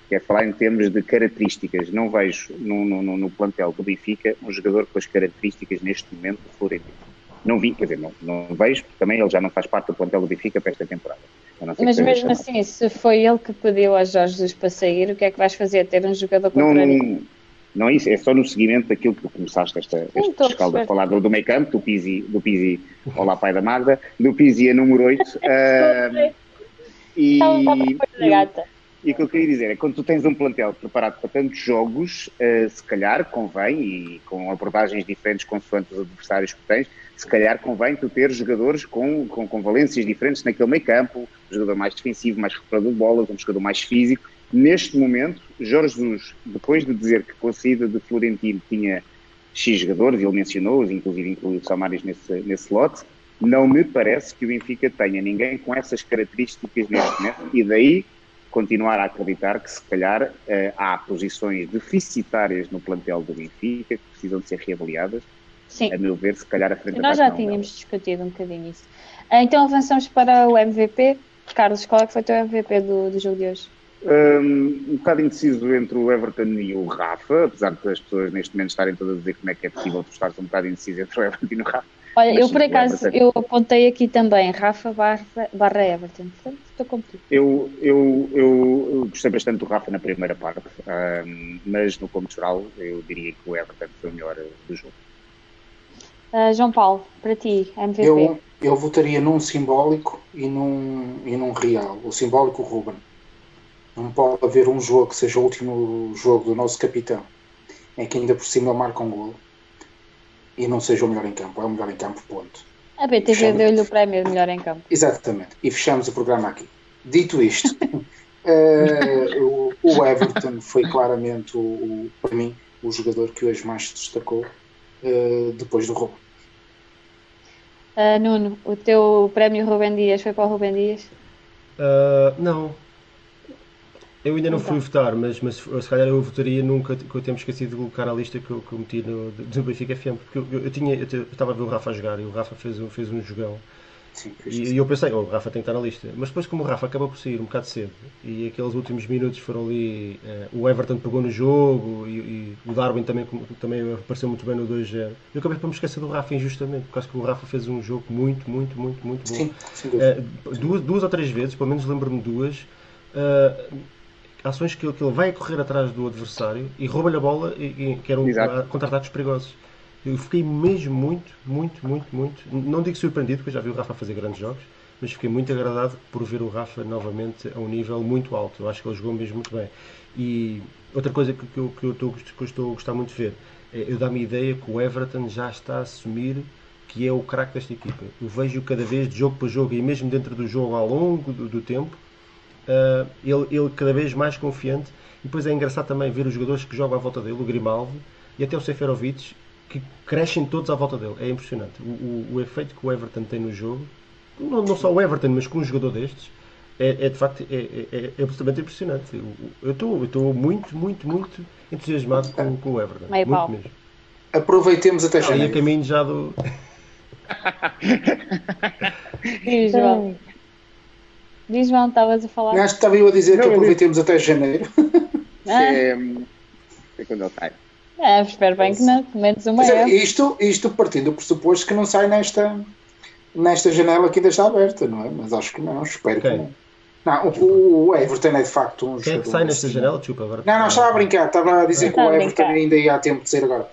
quero falar em termos de características. Não vejo no, no, no plantel do Benfica um jogador com as características neste momento do Florentino. Não vi, quer dizer, não, não vejo, porque também ele já não faz parte do plantel do Benfica para esta temporada. Mas mesmo assim, se foi ele que pediu a Jorge Jesus para sair, o que é que vais fazer? Ter um jogador contrário? Não, não é isso, é só no seguimento daquilo que tu começaste esta, escalda a falar do, do meio campo, do Pizzi, do Pizzi, olá pai da Magda, do Pizzi a número 8. uh, (laughs) e, e o que eu queria dizer é que quando tu tens um plantel preparado para tantos jogos, uh, se calhar convém, e com abordagens diferentes consoante os adversários que tens, se calhar convém tu ter jogadores com, com, com valências diferentes naquele meio campo, um jogador mais defensivo, mais recuperador de bolas, um jogador mais físico. Neste momento, Jorge Jesus, depois de dizer que com a saída de Florentino tinha X jogadores, ele mencionou-os, inclusive incluiu Samaris nesse, nesse lote, não me parece que o Benfica tenha ninguém com essas características neste momento, e daí continuar a acreditar que se calhar eh, há posições deficitárias no plantel do Benfica que precisam de ser reavaliadas Sim. A meu ver, se calhar a frente Nós já tínhamos discutido um bocadinho isso. Ah, então avançamos para o MVP. Carlos, qual é que foi o teu MVP do, do jogo de hoje? Um, um bocado indeciso entre o Everton e o Rafa, apesar de as pessoas neste momento estarem todas a dizer como é que é possível tu estares um bocado indeciso entre o Everton e o Rafa. Olha, Mas, eu por acaso, eu apontei aqui também Rafa barra, barra Everton, portanto estou contigo. Eu, eu, eu, eu, gostei bastante do Rafa na primeira parte, um, mas no como geral eu diria que o Everton foi o melhor do jogo. Uh, João Paulo, para ti, MVP. Eu, eu votaria num simbólico e num, e num real. O simbólico, Ruben. Não pode haver um jogo que seja o último jogo do nosso capitão, em que ainda por cima ele marca um golo. e não seja o melhor em campo. É o melhor em campo, ponto. A BTV deu-lhe o prémio de melhor em campo. Exatamente. E fechamos o programa aqui. Dito isto, uh, (laughs) (laughs) o, o, Everton foi claramente, o, o, para mim, o jogador que hoje mais se destacou uh, depois do roubo. Uh, Nuno, o teu prémio Rubem Dias foi para o Rubem Dias? não, eu ainda não então. fui votar, mas, mas se calhar eu votaria nunca que eu tenho esquecido de colocar a lista que eu, que eu meti no, do Benfica FM, porque eu, eu, tinha, eu estava a ver o Rafa jogar e o Rafa fez, um, fez um jogão. Sim, e, e, eu pensei, oh, o Rafa tem que estar na lista. Mas depois, como o Rafa acabou por sair um bocado cedo e aqueles últimos minutos foram ali, uh, o Everton pegou no jogo e, e, o Darwin também, também apareceu muito bem no 2-0. Eu acabei por me esquecer do Rafa injustamente, porque acho que o Rafa fez um jogo muito, muito, muito, muito bom. Sim, uh, duas, duas ou três vezes, pelo menos lembro-me duas. Uh, ações que, que ele vai correr atrás do adversário e rouba-lhe a bola, e, e, que eram contra-ataques perigosos. Eu fiquei mesmo muito, muito, muito, muito, não digo surpreendido, porque já vi o Rafa fazer grandes jogos, mas fiquei muito agradado por ver o Rafa novamente a um nível muito alto. Eu acho que ele jogou mesmo muito bem. E outra coisa que, que, eu, que, eu, estou, que eu estou a gostar muito de ver, é, eu dá-me a ideia que o Everton já está a assumir que é o craque desta equipa. Eu vejo cada vez de jogo para jogo e mesmo dentro do jogo ao longo do, do tempo, uh, ele, ele cada vez mais confiante. E depois é engraçado também ver os jogadores que jogam à volta dele, o Grimaldo e até o Seferovic, que crescem todos à volta dele. É impressionante. O, o, o efeito que o Everton tem no jogo, não, não, só o Everton, mas com um jogador destes, é, é de facto é, é, é, absolutamente impressionante. Eu estou muito, muito, muito entusiasmado com, com o Everton. Meio muito pau. mesmo. Aproveitemos até já. Aí a caminho já do. (laughs) João. Diz, João, estavas a falar. Acho que estava eu a dizer não, que aproveitemos até janeiro. (laughs) Ah. É, é quando ele sai. É, espero bem que não, pelo menos uma é, isto, isto partindo do pressuposto que não sai nesta, nesta janela que ainda está aberta, não é? Mas acho que não, espero okay. que não. Não, o, o, Everton é de facto um Quem é que sai nesta janela? Desculpa, agora. Não, não, estava a brincar, estava a dizer que o Everton ainda ia a tempo de ser agora.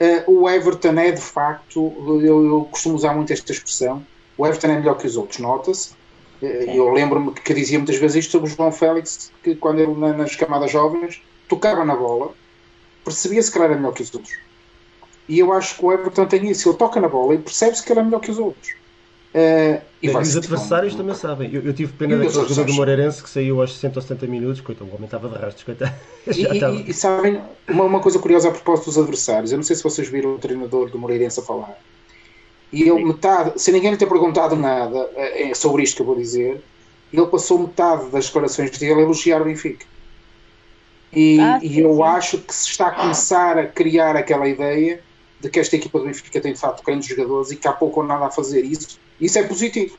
Uh, o Everton é de facto, eu, eu costumo usar muito esta expressão, o Everton é melhor que os outros, nota-se. Eu lembro-me que dizia muitas vezes isto sobre o João Félix, que quando ele nas camadas jovens tocava na bola, percebia-se que ele era melhor que os outros. E eu acho que o Everton tem isso, ele toca na bola e percebe-se que ele é melhor que os outros. Uh, e, e os adversários também sabem. Eu, eu tive pena daquele jogador do Moreirense que saiu aos 60 ou 70 minutos, coitado, o homem estava de rastros, coitado. (laughs) E, e, e, sabem, uma, uma, coisa curiosa a propósito dos adversários, eu não sei se vocês viram o treinador do Moreirense a falar e ele, metade, sem ninguém lhe ter perguntado nada é, sobre isto que eu vou dizer, ele passou metade das declarações dele a elogiar o Benfica. E, ah, e eu sim. acho que se está a começar a criar aquela ideia de que esta equipa do Benfica tem de facto grandes jogadores e que há pouco ou nada a fazer isso. Isso é positivo.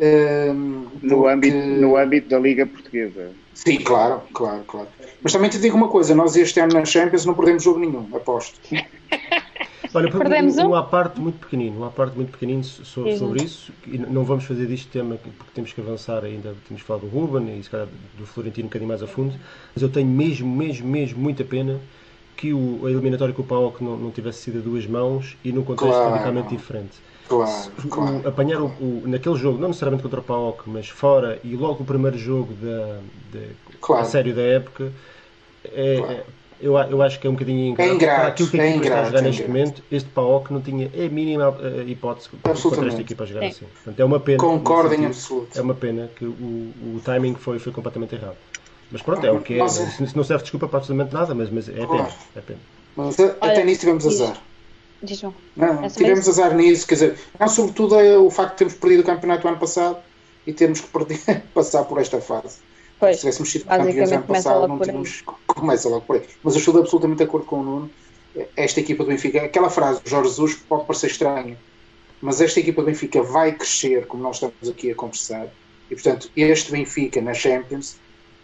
Um, no, porque... âmbito, no âmbito da Liga Portuguesa. Sim, claro, claro, claro. Mas também te digo uma coisa: nós este ano na Champions não perdemos jogo nenhum, aposto. (laughs) Olha, (laughs) Perdemos um, um à parte muito pequenino, uma parte muito pequenino sobre, sobre isso, e não vamos fazer disto tema porque temos que avançar ainda, temos que falar do Ruben e se calhar do Florentino um bocadinho mais a fundo, mas eu tenho mesmo, mesmo, mesmo muita pena que o, a eliminatória com o PAOK não, não tivesse sido a duas mãos e num contexto claro. radicalmente diferente. Claro, claro. O, apanhar o, o, naquele jogo, não necessariamente contra o PAOK, mas fora, e logo o primeiro jogo da, da claro. a sério da época, é, claro. É eu, eu acho que é um bocadinho ingrato. É ingrato para aquilo que a é equipa está a jogar é neste momento, este PAOK não tinha a mínima uh, hipótese contra esta equipa a jogar é. assim. Portanto, é uma pena. Concordo em absoluto. É uma pena que o, o timing foi, foi completamente errado. Mas pronto, é o que é. Mas, se não serve desculpa para absolutamente nada, mas, mas é pena. É pena. Mas até nisso tivemos azar. Diz não, tivemos mesmo? azar nisso, quer dizer, não, sobretudo é o facto de termos perdido o campeonato ano passado e termos que perder, (laughs) passar por esta fase. Pois, se tivéssemos sido campeões ano passado, não tínhamos. Começa logo por aí. Mas eu estou absolutamente de acordo com o Nuno. Esta equipa do Benfica, aquela frase do Jorge Jesus pode parecer estranha, mas esta equipa do Benfica vai crescer, como nós estamos aqui a conversar. E portanto, este Benfica na Champions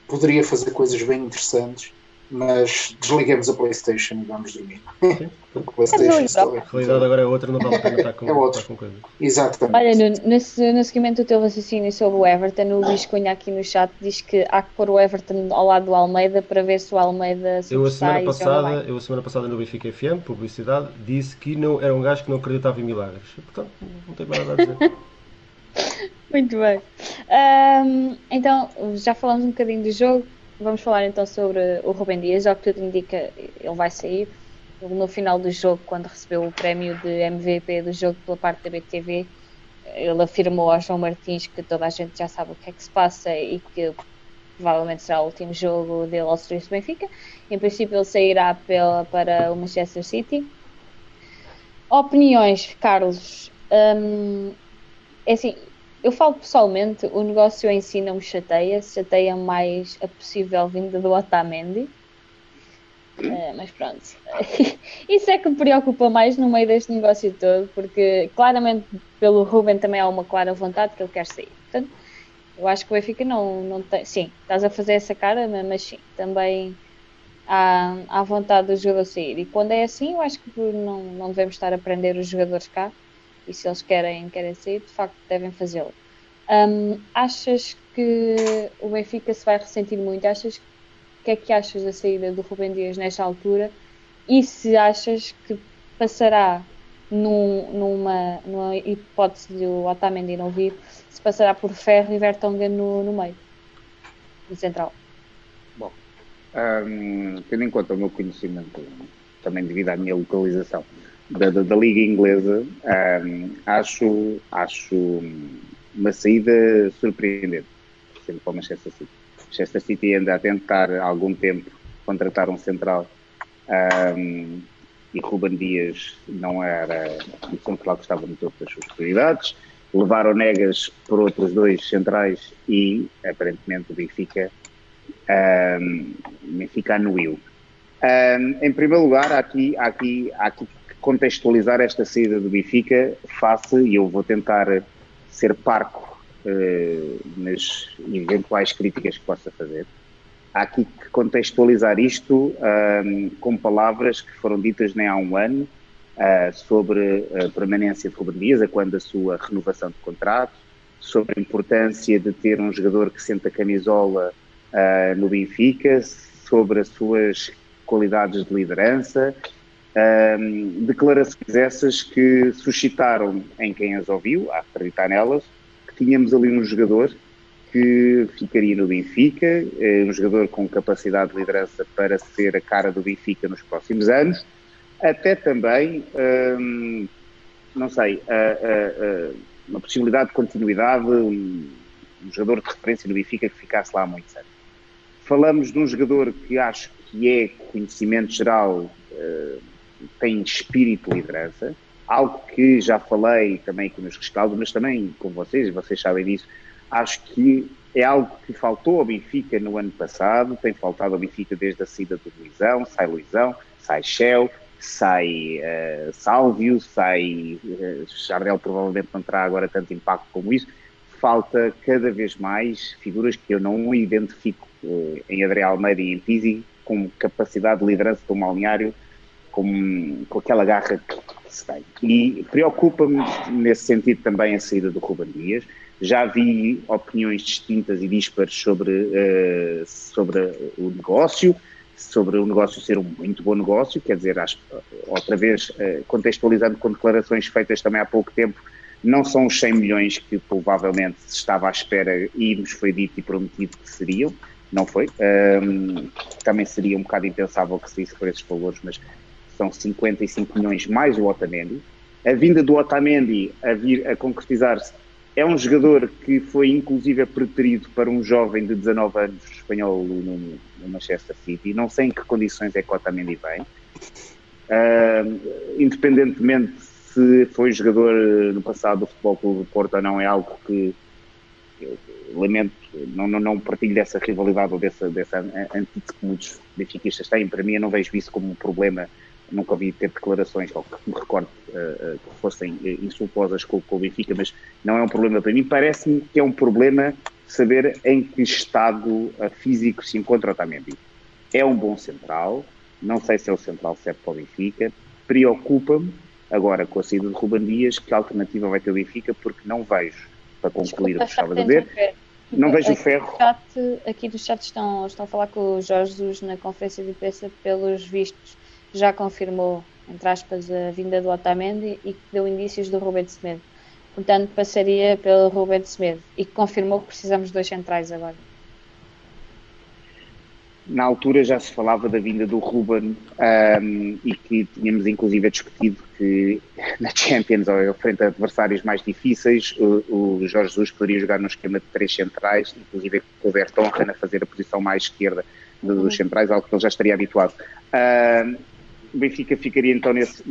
poderia fazer coisas bem interessantes mas desliguemos a Playstation e vamos dormir. (laughs) a Playstation a realidade agora é outra, não vale a pena estar com, é outro. com coisa. Exatamente. Olha, no, nesse, no seguimento do teu raciocínio sobre o Everton, o Luís Cunha aqui no chat diz que há que pôr o Everton ao lado do Almeida para ver se o Almeida se eu a semana passada Eu a semana passada no Benfica FM, publicidade, disse que não, era um gajo que não acreditava em milagres. Portanto, não tem mais nada a dizer. (laughs) Muito bem. Um, então, já falamos um bocadinho do jogo vamos falar então sobre o Rubem Dias, ao que tudo indica, ele vai sair. no final do jogo, quando recebeu o prémio de MVP do jogo pela parte da BTV, ele afirmou ao João Martins que toda a gente já sabe o que é que se passa e que provavelmente será o último jogo dele ao serviço do Benfica. Em princípio, ele sairá pela, para o Manchester City. Opiniões, Carlos. Hum, é assim, eu falo pessoalmente, o negócio em si não me chateia, chateia mais a possível vinda do Otamendi. Uh, mas pronto, (laughs) isso é que me preocupa mais no meio deste negócio todo, porque claramente pelo Ruben também há uma clara vontade que ele quer sair. Portanto, eu acho que o Benfica não, não tem. Sim, estás a fazer essa cara, mas sim, também há, há vontade do jogador sair. E quando é assim, eu acho que não, não devemos estar a prender os jogadores cá e se eles querem, querem sair, de facto devem fazê-lo. Um, achas que o Benfica se vai ressentir muito? Achas que é que achas da saída do Rubem Dias nesta altura? E se achas que passará num, numa, numa hipótese de o Otamendi não vir, se passará por Ferro e Vertonghen no, no meio, no central? Bom, um, tendo em conta o meu conhecimento, também devido à minha localização, da, da, da Liga Inglesa, um, acho, acho uma saída surpreendente, sendo para o Manchester City. Manchester City anda a tentar há algum tempo contratar um central um, e Ruben Dias não era o central que estava no topo das suas prioridades. Levaram Negas por outros dois centrais e aparentemente o Benfica, um, Benfica anuiu. Um, em primeiro lugar, há aqui, há aqui, há aqui contextualizar esta saída do Benfica face, e eu vou tentar ser parco uh, nas eventuais críticas que possa fazer. Há aqui que contextualizar isto com palavras que foram ditas nem há um ano uh, sobre a permanência de Ruben Dias, a quando da sua renovação de contrato, sobre a importância de ter um jogador que sente a camisola uh, no Benfica, sobre as suas qualidades de liderança, um, declarações essas que suscitaram em quem as ouviu, a acreditar nelas, que tínhamos ali um jogador que ficaria no Benfica, eh, um jogador com capacidade de liderança para ser a cara do Benfica nos próximos anos, até também, não sei, uma possibilidade de continuidade, um, um jogador de referência no Benfica que ficasse lá há muitos anos. Falamos de um jogador que acho que é conhecimento geral uh, tem espírito de liderança, algo que já falei também aqui nos rescaldos, mas também com vocês, vocês sabem disso, acho que é algo que faltou ao Benfica no ano passado, tem faltado ao Benfica desde a saída do Luizão, sai Luizão, sai Shell, sai uh, Sálvio, sai uh, provavelmente não terá agora tanto impacto como isso, falta cada vez mais figuras que eu não identifico uh, em André Almeida e em Pizzi com capacidade de liderança do balneário com, com aquela garra que se tem. E preocupa-me nesse sentido também a saída do Ruben Dias. Já vi opiniões distintas e dispares sobre, uh, sobre o negócio, sobre o negócio ser um muito bom negócio, quer dizer, acho, outra vez, uh, contextualizando com declarações feitas também há pouco tempo, não são os 100 milhões que provavelmente se estava à espera e nos foi dito e prometido que seriam, não foi. Um, também seria um bocado impensável que se isso por esses valores, mas são 55 milhões mais o Otamendi. A vinda do Otamendi a vir a concretizar-se é um jogador que foi inclusive preterido para um jovem de 19 anos espanhol no, no Manchester City. Não sei em que condições é que o Otamendi vem. Uh, independentemente se foi jogador no passado do Futebol Clube do Porto ou não, é algo que eu lamento, não, não, não partilho dessa rivalidade ou dessa, dessa antítese que muitos benfiquistas têm. Para mim, eu não vejo isso como um problema nunca ouvi ter declarações, ou que me recordo uh, que fossem eh, insultuosas com, com, o Benfica, mas não é um problema para mim. Parece-me que é um problema saber em que estado físico se encontra o Otamendi. É um bom central, não sei se é o central certo para o Benfica, preocupa-me agora com a saída de Ruban Dias, que alternativa vai ter o Benfica, porque não vejo, para concluir o que estava a dizer, não vejo aqui o ferro. Chat, aqui do chat estão, estão a falar com o Jorge Jesus na conferência de imprensa pelos vistos já confirmou, entre aspas, a vinda do Otamendi e que deu indícios do Rubén Semedo. Portanto, passaria pelo Rubén Semedo e que confirmou que precisamos de dois centrais agora. na altura já se falava da vinda do Ruben um, e que tínhamos inclusive discutido que (laughs) na Champions ou frente a adversários mais difíceis o, o Jorge Jesus poderia jogar no esquema de três centrais, inclusive com o Vertonghen a fazer a posição mais esquerda dos uhum. centrais, algo que ele já estaria habituado. Um, o Benfica ficaria então nesse,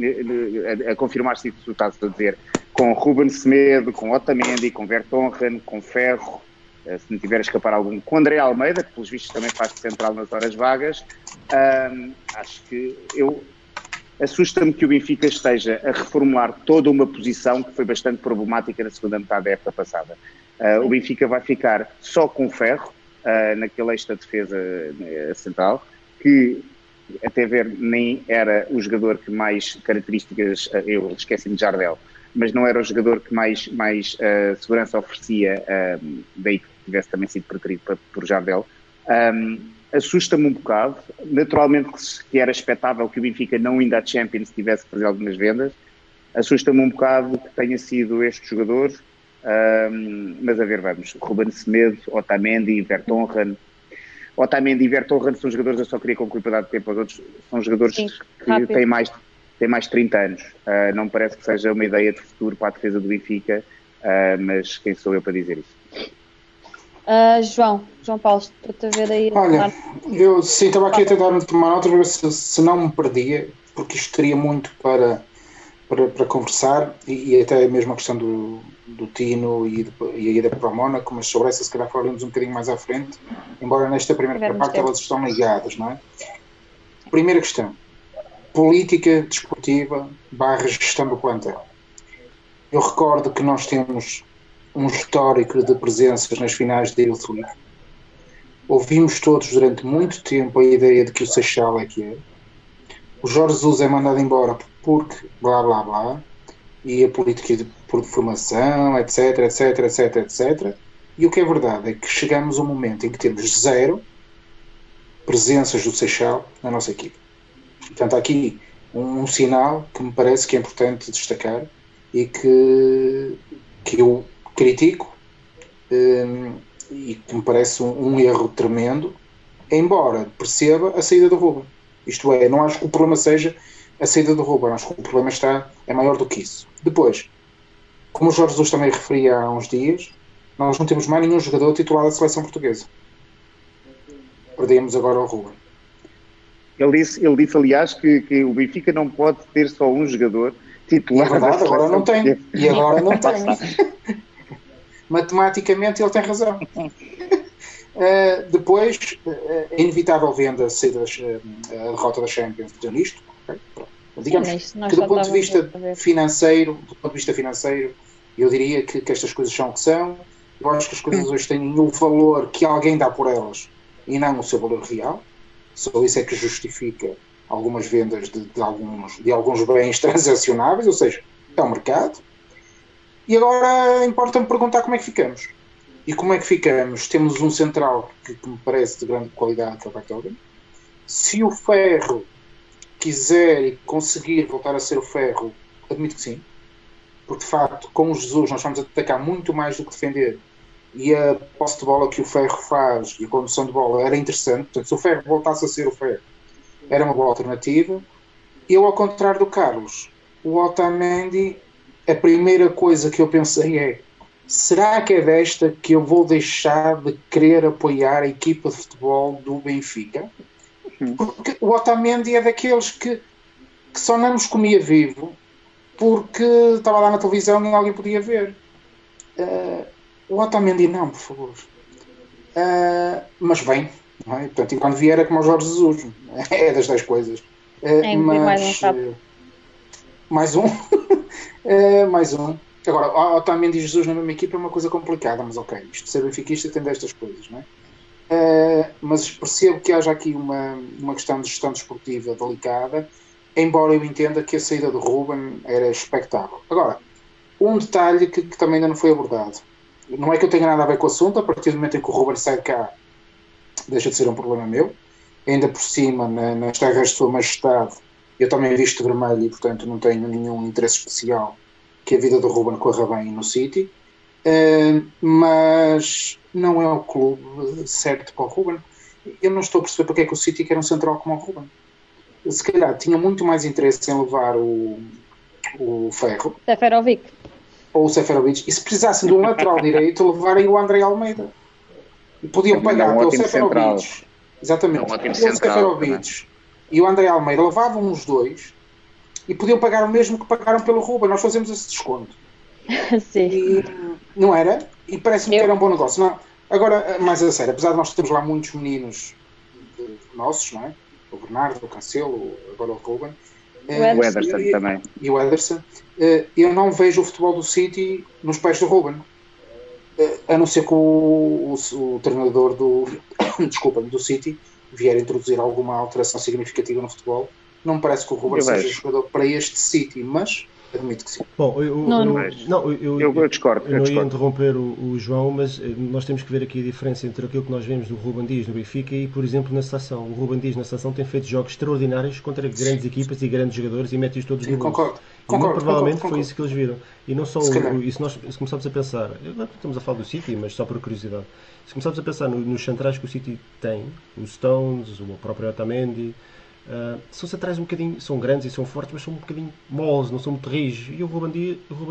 a, a confirmar-se isso que estás a dizer, com Ruben Semedo, com Otamendi, com Vertonghen, com Ferro, eh, se não tiver a escapar algum, com André Almeida, que pelos vistos também faz central nas horas vagas. Acho que eu assusta-me que o Benfica esteja a reformular toda uma posição que foi bastante problemática na segunda metade da época passada. Uh, o Benfica vai ficar só com ferro uh, naquele esta defesa uh, central, que até ver nem era o jogador que mais características, eu esqueci-me de Jardel, mas não era o jogador que mais, mais segurança oferecia, daí que tivesse também sido preferido por, Jardel. Um, Assusta-me um bocado. Naturalmente que era expectável que o Benfica não indo à Champions tivesse que fazer algumas vendas. Assusta-me um bocado que tenha sido este jogador, um, mas a ver, vamos. Ruben Semedo, Otamendi, Vertonghen. Otamendi e Vertonghen são jogadores, eu só queria concluir para dar tempo aos outros, são jogadores Sim, que têm mais, têm mais de 30 anos. Uh, não me parece que seja uma ideia de futuro para a defesa do Benfica, uh, mas quem sou eu para dizer isso? Uh, João, João Paulo, estou-te a ver aí. Olha, eu sim, estava aqui a tentar tomar nota para ver se, se não me perdia, porque isto teria muito para, para, para conversar e, e, até mesmo a questão do, do Tino e, de, e a ida para o Mónaco, mas sobre essa se calhar falaremos um bocadinho mais à frente, embora nesta primeira parte tempo. elas estão ligadas, não é? Primeira questão: política desportiva barra gestão do plantel. Eu recordo que nós temos um histórico de presenças nas finais de Youth League. Ouvimos todos durante muito tempo a ideia de que o Seixal é que é. O Jorge Jesus é mandado embora porque blá blá blá. E a política de, por formação, etc, etc, etc, etc. E o que é verdade é que chegamos a um momento em que temos zero presenças do Seixal na nossa equipe. Portanto, há aqui um, um sinal que me parece que é importante destacar e que, que eu critico um, e que me parece um, um, erro tremendo, embora perceba a saída do Ruben. Isto é, não acho que o problema seja a saída do Ruben, acho que o problema está, é maior do que isso. Depois, como o Jorge Jesus também referia há uns dias, nós não temos mais nenhum jogador titular da seleção portuguesa. Perdemos agora o Ruben. Ele disse, ele disse aliás, que, que o Benfica não pode ter só um jogador titular. E é verdade, agora não tem. E agora não (laughs) tem. matematicamente ele tem razão. uh, (laughs) depois, uh, é inevitável venda se das, uh, a derrota da Champions nisto. Digamos Sim, que do ponto de vista financeiro, do ponto de vista financeiro, eu diria que, que, estas coisas são o que são. Eu acho que as coisas hoje têm o valor que alguém dá por elas e não o seu valor real. Só isso é que justifica algumas vendas de, de alguns, de alguns bens (laughs) transacionáveis, ou seja, é o mercado. E agora importa-me perguntar como é que ficamos. E como é que ficamos? Temos um central que, que me parece de grande qualidade, que é o. Se o Ferro quiser e conseguir voltar a ser o Ferro, admito que sim. Porque, de facto, com o Jesus nós vamos atacar muito mais do que defender. E a posse de bola que o Ferro faz e a condução de bola era interessante. Portanto, se o Ferro voltasse a ser o Ferro, era uma boa alternativa. Eu, ao contrário do Carlos, o Otamendi a primeira coisa que eu pensei é: será que é desta que eu vou deixar de querer apoiar a equipa de futebol do Benfica? Uhum. Porque o Otamendi é daqueles que, que só não nos comia vivo porque estava lá na televisão e alguém podia ver. Uh, o Otamendi não, por favor. Uh, mas bem, não é? Portanto, enquanto vier é como o Jorge Jesus. (laughs) É das 10 coisas. Uh, é, mas, mais um. mais um? (laughs) Mais. Agora, Otamendi e Jesus na mesma equipa é uma coisa complicada, mas ok, isto ser benfiquista tem destas coisas, não é? Uh, mas percebo que haja aqui uma, uma questão de gestão desportiva delicada, embora eu entenda que a saída do Ruben era expectável. Agora, um detalhe que, que, também ainda não foi abordado. Não é que eu tenha nada a ver com o assunto, a partir do momento em que o Ruben sai de cá, deixa de ser um problema meu. Ainda por cima, na, nas terras de Sua Majestade, eu também visto vermelho e, portanto, não tenho nenhum interesse especial que a vida do Ruben corra bem no City. Uh, mas não é o clube certo para o Ruben. eu não estou a perceber porque é que o City quer um central como o Ruben. Se calhar tinha muito mais interesse em levar o, o Ferro. Seferovic. Ou o Seferovic. E se precisassem de um lateral (laughs) direito, levarem o André Almeida. Podiam pagar pelo Seferovic. Exatamente. É um Seferovic e o André Almeida levavam os dois e podiam pagar o mesmo que pagaram pelo Ruben. Nós fazemos esse desconto. (laughs) Sim. E, não era? E parece-me que era um bom negócio. Não, agora, mais a sério, apesar de nós termos lá muitos meninos nossos, não é? O Bernardo, o Cancelo, agora o Ruben. Eh, o Ederson e, também. E o Ederson. Eh, eu não vejo o futebol do City nos pés do Ruben. Eh, a não ser que o, o, o treinador do, (coughs) desculpa, do City vier a introduzir alguma alteração significativa no futebol. Não me parece que o Ruben seja jogador para este City, mas admito que sim. Bom, eu, não, não. não eu, eu, eu, discordo. Eu, não ia interromper o, o, João, mas eh, nós temos que ver aqui a diferença entre aquilo que nós vemos do Ruben Dias no Benfica e, por exemplo, na seleção. O Ruben Dias na seleção tem feito jogos extraordinários contra grandes equipas e grandes jogadores e mete-os todos sim, no concordo. E concordo, provavelmente concordo, foi isso que eles viram. E não só o, o, e se nós se começarmos a pensar, não estamos a falar do City, mas só por curiosidade, se começarmos a pensar no, nos centrais que o City tem, os Stones, o próprio Otamendi, Uh, são centrais um bocadinho, são grandes e são fortes, mas são um bocadinho moles, não são muito rígidos. E o Ruben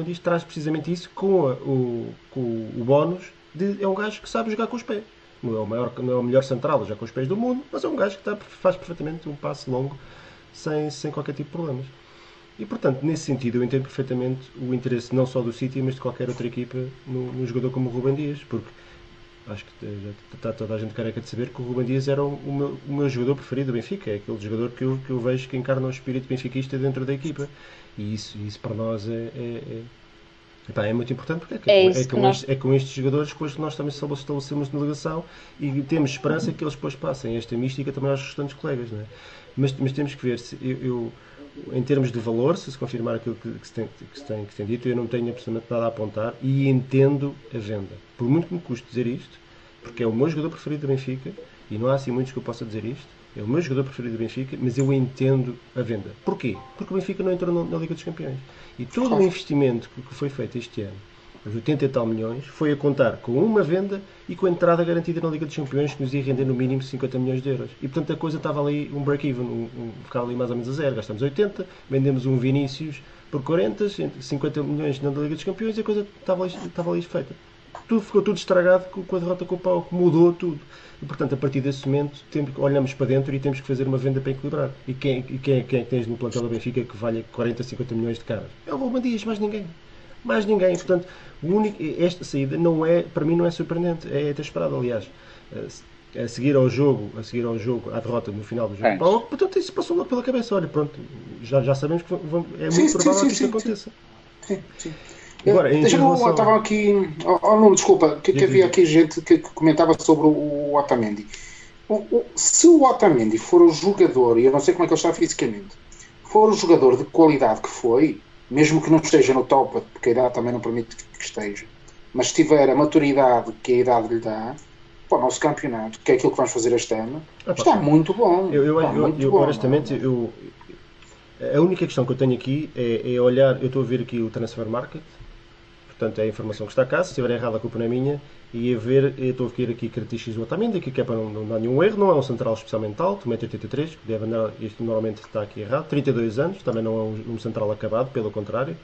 Dias, traz precisamente isso com, a, o, com o bónus de é um gajo que sabe jogar com os pés. Não é o, maior, não é o melhor central já com os pés do mundo, mas é um gajo que está, faz perfeitamente um passe longo sem, sem qualquer tipo de problemas. E portanto, nesse sentido, eu entendo perfeitamente o interesse não só do City, mas de qualquer outra equipa no jogador como o Ruben Dias, porque acho que está toda a gente careca de saber que o Ruben Dias era o meu, o meu jogador preferido do Benfica, é aquele jogador que eu, que eu vejo que encarna o espírito benfiquista dentro da equipa. E isso, isso para nós é, é, é, é muito importante porque é, é, é com, nós... é com estes jogadores que hoje nós também estabelecemos uma ligação e temos esperança que eles depois passem esta mística também aos restantes colegas. Não é? mas, mas temos que ver se eu, eu em termos de valor, se se confirmar aquilo que, que, se tem, que, se tem, que se tem dito, eu não tenho absolutamente nada a apontar e entendo a venda. Por muito que me custe dizer isto, porque é o meu jogador preferido do Benfica, e não há assim muitos que eu possa dizer isto, é o meu jogador preferido do Benfica, mas eu entendo a venda. Porquê? Porque o Benfica não entrou na Liga dos Campeões. E todo o investimento que foi feito este ano, os 80 e tal milhões, foi a contar com uma venda e com a entrada garantida na Liga dos Campeões, que nos ia render no mínimo 50 milhões de euros. E portanto a coisa estava ali um break-even, um, um, ficava ali mais ou menos a zero. Gastamos 80, vendemos um Vinícius por 40, 50 milhões na Liga dos Campeões e a coisa estava ali, estava ali feita. Tudo ficou tudo estragado com a derrota com o pau, mudou tudo. E portanto, a partir desse momento, temos, olhamos para dentro e temos que fazer uma venda para equilibrar. E quem, quem, quem é que tens no plantel da Benfica que valha 40, 50 milhões de caras? É o Ruben Dias, mais ninguém. Mais ninguém. Portanto, único, esta saída não é, para mim não é surpreendente, é até esperado, aliás. A seguir ao jogo, a seguir ao jogo, à derrota no final do jogo, é. Paulo, portanto isso passou logo pela cabeça. Olha, pronto, já, já sabemos que vamos, é muito sim, provável sim, que isso aconteça. Sim, sim. Agora, relação... estava aqui, oh, oh, não, desculpa, que, que havia aqui gente que, que comentava sobre o, o Otamendi. O, o, se o Otamendi for o jogador, e eu não sei como é que ele está fisicamente, for o jogador de qualidade que foi, mesmo que não esteja no top, porque a idade também não permite que, esteja, mas se tiver a maturidade que a idade lhe dá, para o nosso campeonato, que é aquilo que vamos fazer este ano, ah, está muito bom. Eu, eu, eu, muito eu bom, honestamente, eu, a única questão que eu tenho aqui é, é, olhar, eu estou a ver aqui o Transfer Market, portanto é a informação que está cá, se estiver errada a culpa não é minha, e a ver, estou a ver aqui do Otamendi, que é para não, não dar nenhum erro, não é um central especialmente alto, 1,83m, que deve andar, isto normalmente está aqui errado, 32 anos, também não é um, um central acabado, pelo contrário.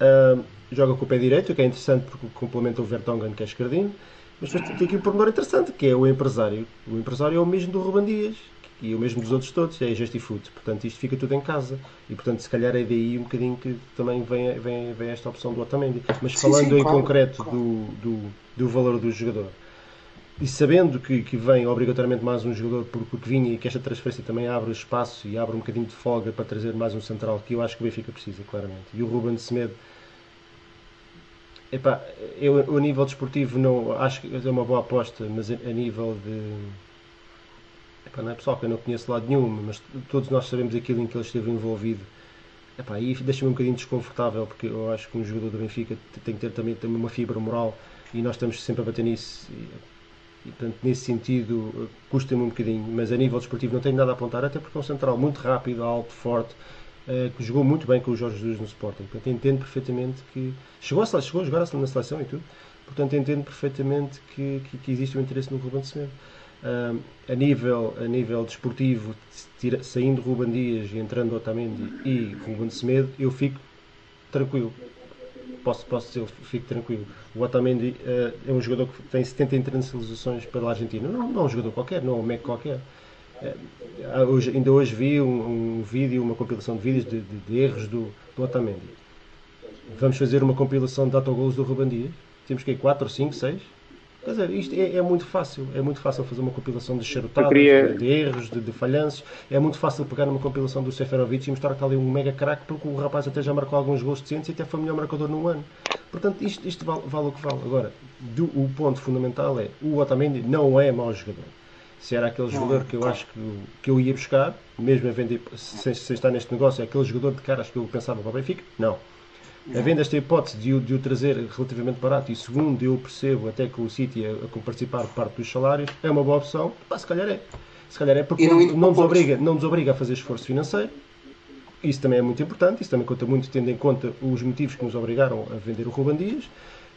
Uh, joga com o pé direito, que é interessante porque complementa o Vertonghen, que é esquerdinho. Mas tem aqui um pormenor interessante, que é o empresário. O empresário é o mesmo do Ruban Dias, e o mesmo dos outros todos, é Justifood. Portanto, isto fica tudo em casa. E, portanto, se calhar é daí um bocadinho que também vem, vem, vem esta opção do Otamendi. Mas sim, falando sim, em claro, concreto claro. Do, do, do, valor do jogador, e sabendo que, que vem obrigatoriamente mais um jogador porque, porque vinha e que esta transferência também abre espaço e abre um bocadinho de folga para trazer mais um central, que eu acho que o Benfica precisa, claramente. E o Ruben Semedo Epá, eu a nível desportivo não acho que é uma boa aposta, mas a, a nível de Epá, não é pessoal que eu não conheço lado nenhum, mas todos nós sabemos aquilo em que ele esteve envolvido. Epá, aí deixa-me um bocadinho desconfortável, porque eu acho que um jogador do Benfica tem que ter também, também uma fibra moral e nós estamos sempre a bater nisso. E, e portanto, nesse sentido, custa-me um bocadinho, mas a nível desportivo não tenho nada a apontar, até porque é um central muito rápido, alto, forte, uh, que jogou muito bem com o Jorge Jesus no Sporting. Portanto, entendo perfeitamente que. Chegou a, chegou a jogar na seleção e tudo, portanto, entendo perfeitamente que, que, que existe um interesse no Ruben Semedo. A, nível, a nível desportivo, saindo Ruben Dias e entrando Otamendi e Ruben Semedo, eu fico tranquilo. Posso, posso dizer, fico tranquilo. O Otamendi uh, é um jogador que tem 70 internacionalizações pela Argentina. Não, não é um jogador qualquer, não é um Mac qualquer. Uh, hoje, ainda hoje vi um, um, vídeo, uma compilação de vídeos de, de, de erros do, do Otamendi. Vamos fazer uma compilação de autogolos do Ruben Dias. Temos que ir 4, 5, 6 Quer dizer, isto é, é, muito fácil. É muito fácil fazer uma compilação de charotadas, queria... de, de, erros, de, de, falhanços. É muito fácil pegar uma compilação do Seferovic e mostrar que está ali um mega craque, porque o rapaz até já marcou alguns gols decentes e até foi o melhor marcador no ano. Portanto, isto, isto vale, vale, o que vale. Agora, do, o ponto fundamental é o Otamendi não é mau jogador. Se era aquele jogador que eu acho que, que eu ia buscar, mesmo a vender, sem, sem estar neste negócio, é aquele jogador de caras que eu pensava para o Benfica, não Havendo esta hipótese de o, de o trazer relativamente barato e segundo eu percebo até que o City a, a participar parte dos salários, é uma boa opção, pá, se calhar é. Se calhar é porque não, não, nos obriga, não nos obriga a fazer esforço financeiro. Isso também é muito importante, isso também conta muito tendo em conta os motivos que nos obrigaram a vender o Ruban Dias.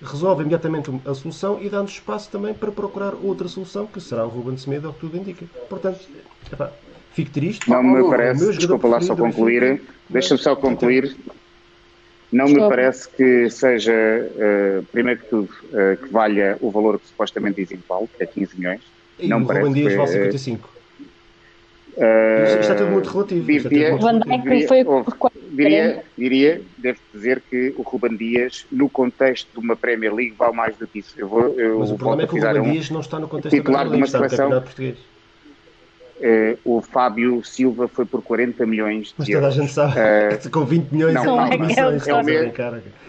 Resolve imediatamente a solução e dá-nos espaço também para procurar outra solução, que será o Ruben Semedo, ao que tudo indica. Portanto, epá, fico triste. Não me parece, desculpa lá só concluir, deixa-me só concluir não me parece que seja, uh, primeiro que tudo, uh, que valha o valor que supostamente dizem que vale, que é 15 milhões. E não o parece Ruben Dias vale 55. Uh, isto está tudo muito relativo. Diria, diria, diria, devo dizer que o Ruben Dias, no contexto de uma Premier League, vale mais do que isso. Eu vou, eu Mas o problema é que o Ruben um Dias não está no contexto da Premier League, está no campeonato português uh, o Fábio Silva foi por 40 milhões Mas toda a gente sabe, uh, com 20 milhões não, não, não, é, é o mesmo,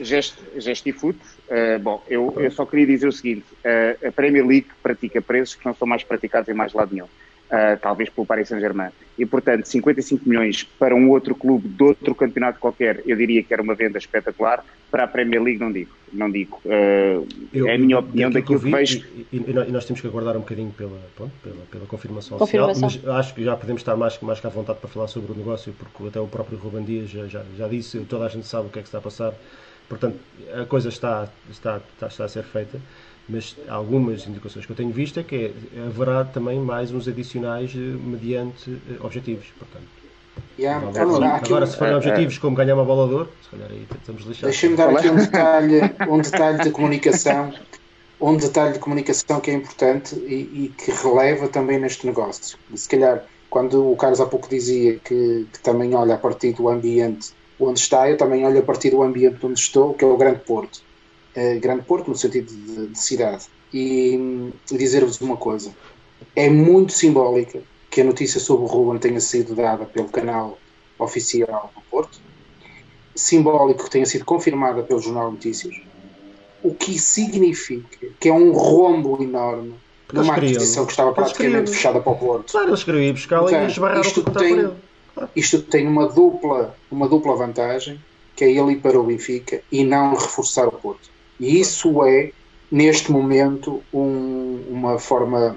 gesto, gesto e fute. Uh, bom, eu, eu, só queria dizer o seguinte, uh, a Premier League pratica preços que não são mais praticados em mais lado nenhum uh, talvez pelo Paris Saint-Germain. E, portanto, 55 milhões para um outro clube de outro campeonato qualquer, eu diria que era uma venda espetacular. Para a Premier League, não digo. Não digo. Uh, eu, é a minha opinião daquilo que, vi, que vejo. E, e, nós temos que aguardar um bocadinho pela, pronto, pela, pela confirmação, confirmação, oficial, mas acho que já podemos estar mais, mais que à vontade para falar sobre o negócio, porque até o próprio Ruben Dias já, já, já disse, toda a gente sabe o que é que está a passar. Portanto, a coisa está, está, está, está a ser feita mas algumas indicações que eu tenho visto é que é, haverá também mais uns adicionais eh, mediante eh, objetivos, portanto. Yeah, agora, agora, se forem objetivos como ganhar uma bola de ouro, se calhar aí estamos lixados. Deixa-me dar aqui um detalhe, um detalhe de comunicação, um detalhe de comunicação que é importante e, e, que releva também neste negócio. Se calhar, quando o Carlos há pouco dizia que, que também olha a partir do ambiente onde está, eu também olho a partir do ambiente onde estou, que é o Grande Porto uh, Grande Porto, no sentido de, de cidade. E, dizer-vos uma coisa: é muito simbólica que a notícia sobre o Ruben tenha sido dada pelo canal oficial do Porto, simbólico que tenha sido confirmada pelo Jornal Notícias, o que significa que é um rombo enorme Porque numa aquisição que estava praticamente fechada para o Porto. Claro, eles queriam ir buscá-la e esbarraram isto tem, isto tem uma dupla, uma dupla vantagem, que é ele ir para o Benfica e não reforçar o Porto. E isso é, neste momento, um, uma forma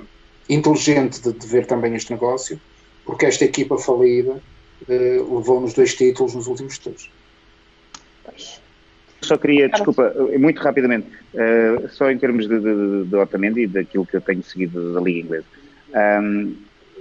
inteligente de, de, ver também este negócio, porque esta equipa falida eh, levou-nos dois títulos nos últimos tempos. Só queria, desculpa, muito rapidamente, uh, só em termos de, de, de Otamendi e daquilo que eu tenho seguido da Liga Inglesa. Um,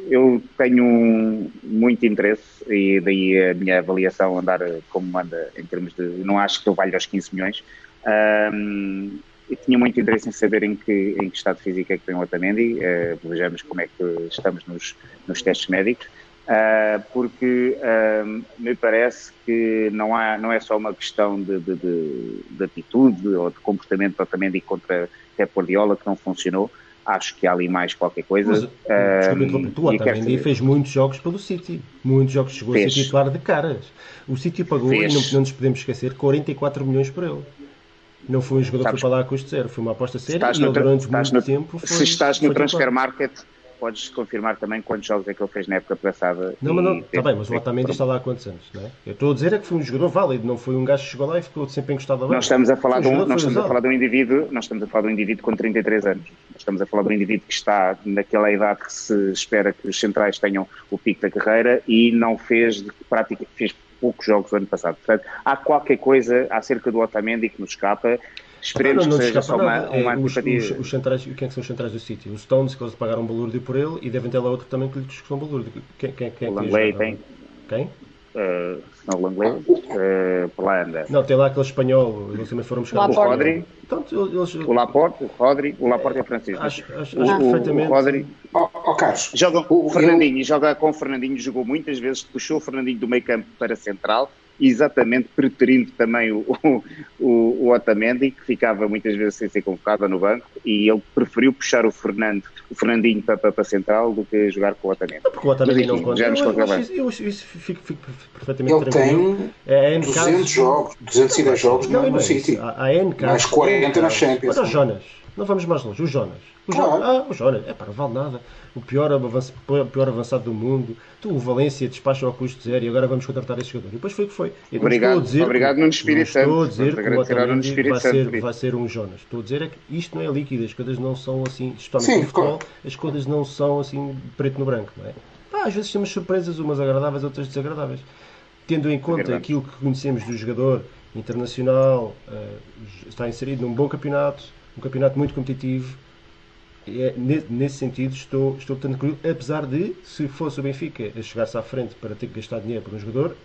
eu tenho muito interesse e daí a minha avaliação andar como anda em termos de. Não acho que eu valha os 15 milhões, um, e tinha muito interesse em saber em que, em que estado físico é que tem o Otamendi, uh, vejamos como é que estamos nos, nos testes médicos, uh, porque uh, me parece que não, há, não é só uma questão de, de, de, de atitude ou de comportamento do Otamendi contra Pep Guardiola que não funcionou, acho que há ali mais qualquer coisa. Mas, um, o Otamendi fez muitos jogos pelo City, muitos jogos chegou fez. a ser titular de caras. O City pagou, fez. e não, não nos podemos esquecer, 44 milhões por ele. Não foi um jogador Sabes, que foi para lá a custo zero, foi uma aposta séria e ele durante muito no, tempo foi, Se estás no transfer market, podes confirmar também quantos jogos é que ele fez na época passada. Não, mas não, está bem, mas o Otamendi está lá há quantos anos, não é? Eu estou a dizer é que foi um jogador válido, não foi um gajo que chegou lá e ficou sempre encostado a Nós estamos a falar, de um, nós estamos a falar de um indivíduo, nós estamos a falar de um indivíduo com 33 anos. Nós estamos a falar de um indivíduo que está naquela idade que se espera que os centrais tenham o pico da carreira e não fez de prática, fez poucos jogos no ano passado. Portanto, há qualquer coisa acerca do Otamendi que nos escapa Esperemos não, não que seja só uma, nada. uma É, os, os, os centrais, quem é que são os centrais do City? Os Stones, que eles pagaram um balúrdio por ele, e devem ter lá outro também que lhes custou um balúrdio. Quem, quem, quem é O que Langley tem. Quem? Uh, não o Langley, uh, por lá anda. Não, tem lá aquele espanhol, eles também foram buscar. O Laporte. Rodri, eles, o Laporte, o Rodri, o Laporte é francês. acho, acho, o, acho o- perfeitamente. o Rodri Ó ó, Carlos, joga O- o Fernandinho, joga com o Fernandinho, jogou muitas vezes, puxou o Fernandinho do meio campo para central, exatamente preterindo também o, o, o, o Otamendi, que ficava muitas vezes sem ser convocado no banco, e ele preferiu puxar o Fernando, o Fernandinho para, para, para central do que jogar com o Otamendi. Porque o Otamendi Mas, não enfim, conta. já nos Eu, eu, isso- eu, isso fico, fico perfeitamente ele tranquilo. tem É, N 200 casos- jogos, 210 jogos Não, no, não no é City. Há, há N casos. Mais 40 na Champions. O Jonas. Não vamos mais longe. O Jonas. O Claro. Jonas. Ah, o Jonas. É pá, não vale nada. O pior, avanç- o pior avançado do mundo. Tu, o Valência, despacha ao custo zero e agora vamos contratar esse jogador. E depois foi o que foi. Eu Obrigado. dizer Obrigado, Nuno Espírito não Estou a Santo. dizer que o Otamendi vai Santo ser, vai ser um Jonas. Estou a dizer é que isto não é líquido. As coisas não são assim, especialmente Sim, no futebol, as coisas não são assim preto no branco, não é? Pá, às vezes temos surpresas, umas agradáveis, outras desagradáveis. Tendo em conta verdade. aquilo que conhecemos do jogador internacional, eh, está inserido num bom campeonato, um campeonato muito competitivo. É, ne- nesse sentido, estou, estou tranquilo, apesar de, se fosse o Benfica a chegar-se à frente para ter que gastar dinheiro por um jogador,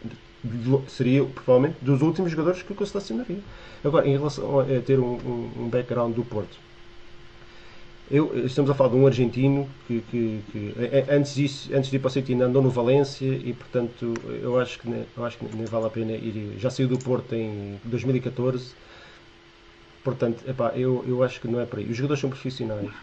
seria provavelmente dos últimos jogadores que eu selecionaria. Agora, em relação a, ter um, um, background do Porto, eu, estamos a falar de um argentino que, que- que, antes, disso, antes de ir para o City ainda andou no Valência e portanto eu acho que, eu acho que nem vale a pena ir. Já saiu do Porto em 2014, portanto epá, eu, eu acho que não é por aí. Os jogadores são profissionais.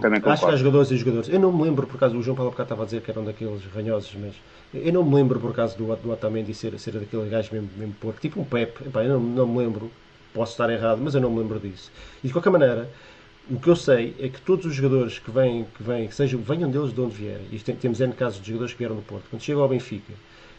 Também acho que há jogadores e jogadores. Eu não me lembro, por acaso, o João Paulo bocado estava a dizer que eram daqueles ranhosos, mas eu não me lembro, por acaso, do, do Otamendi ser, ser daquele gajo mesmo, mesmo porco, tipo um Pep. Epá, eu não, não me lembro, posso estar errado, mas eu não me lembro disso. E de qualquer maneira, o que eu sei é que todos os jogadores que vêm, que vêm, que sejam, venham deles de onde vierem, e tem- temos N casos de jogadores que vieram do Porto, quando chegam ao Benfica,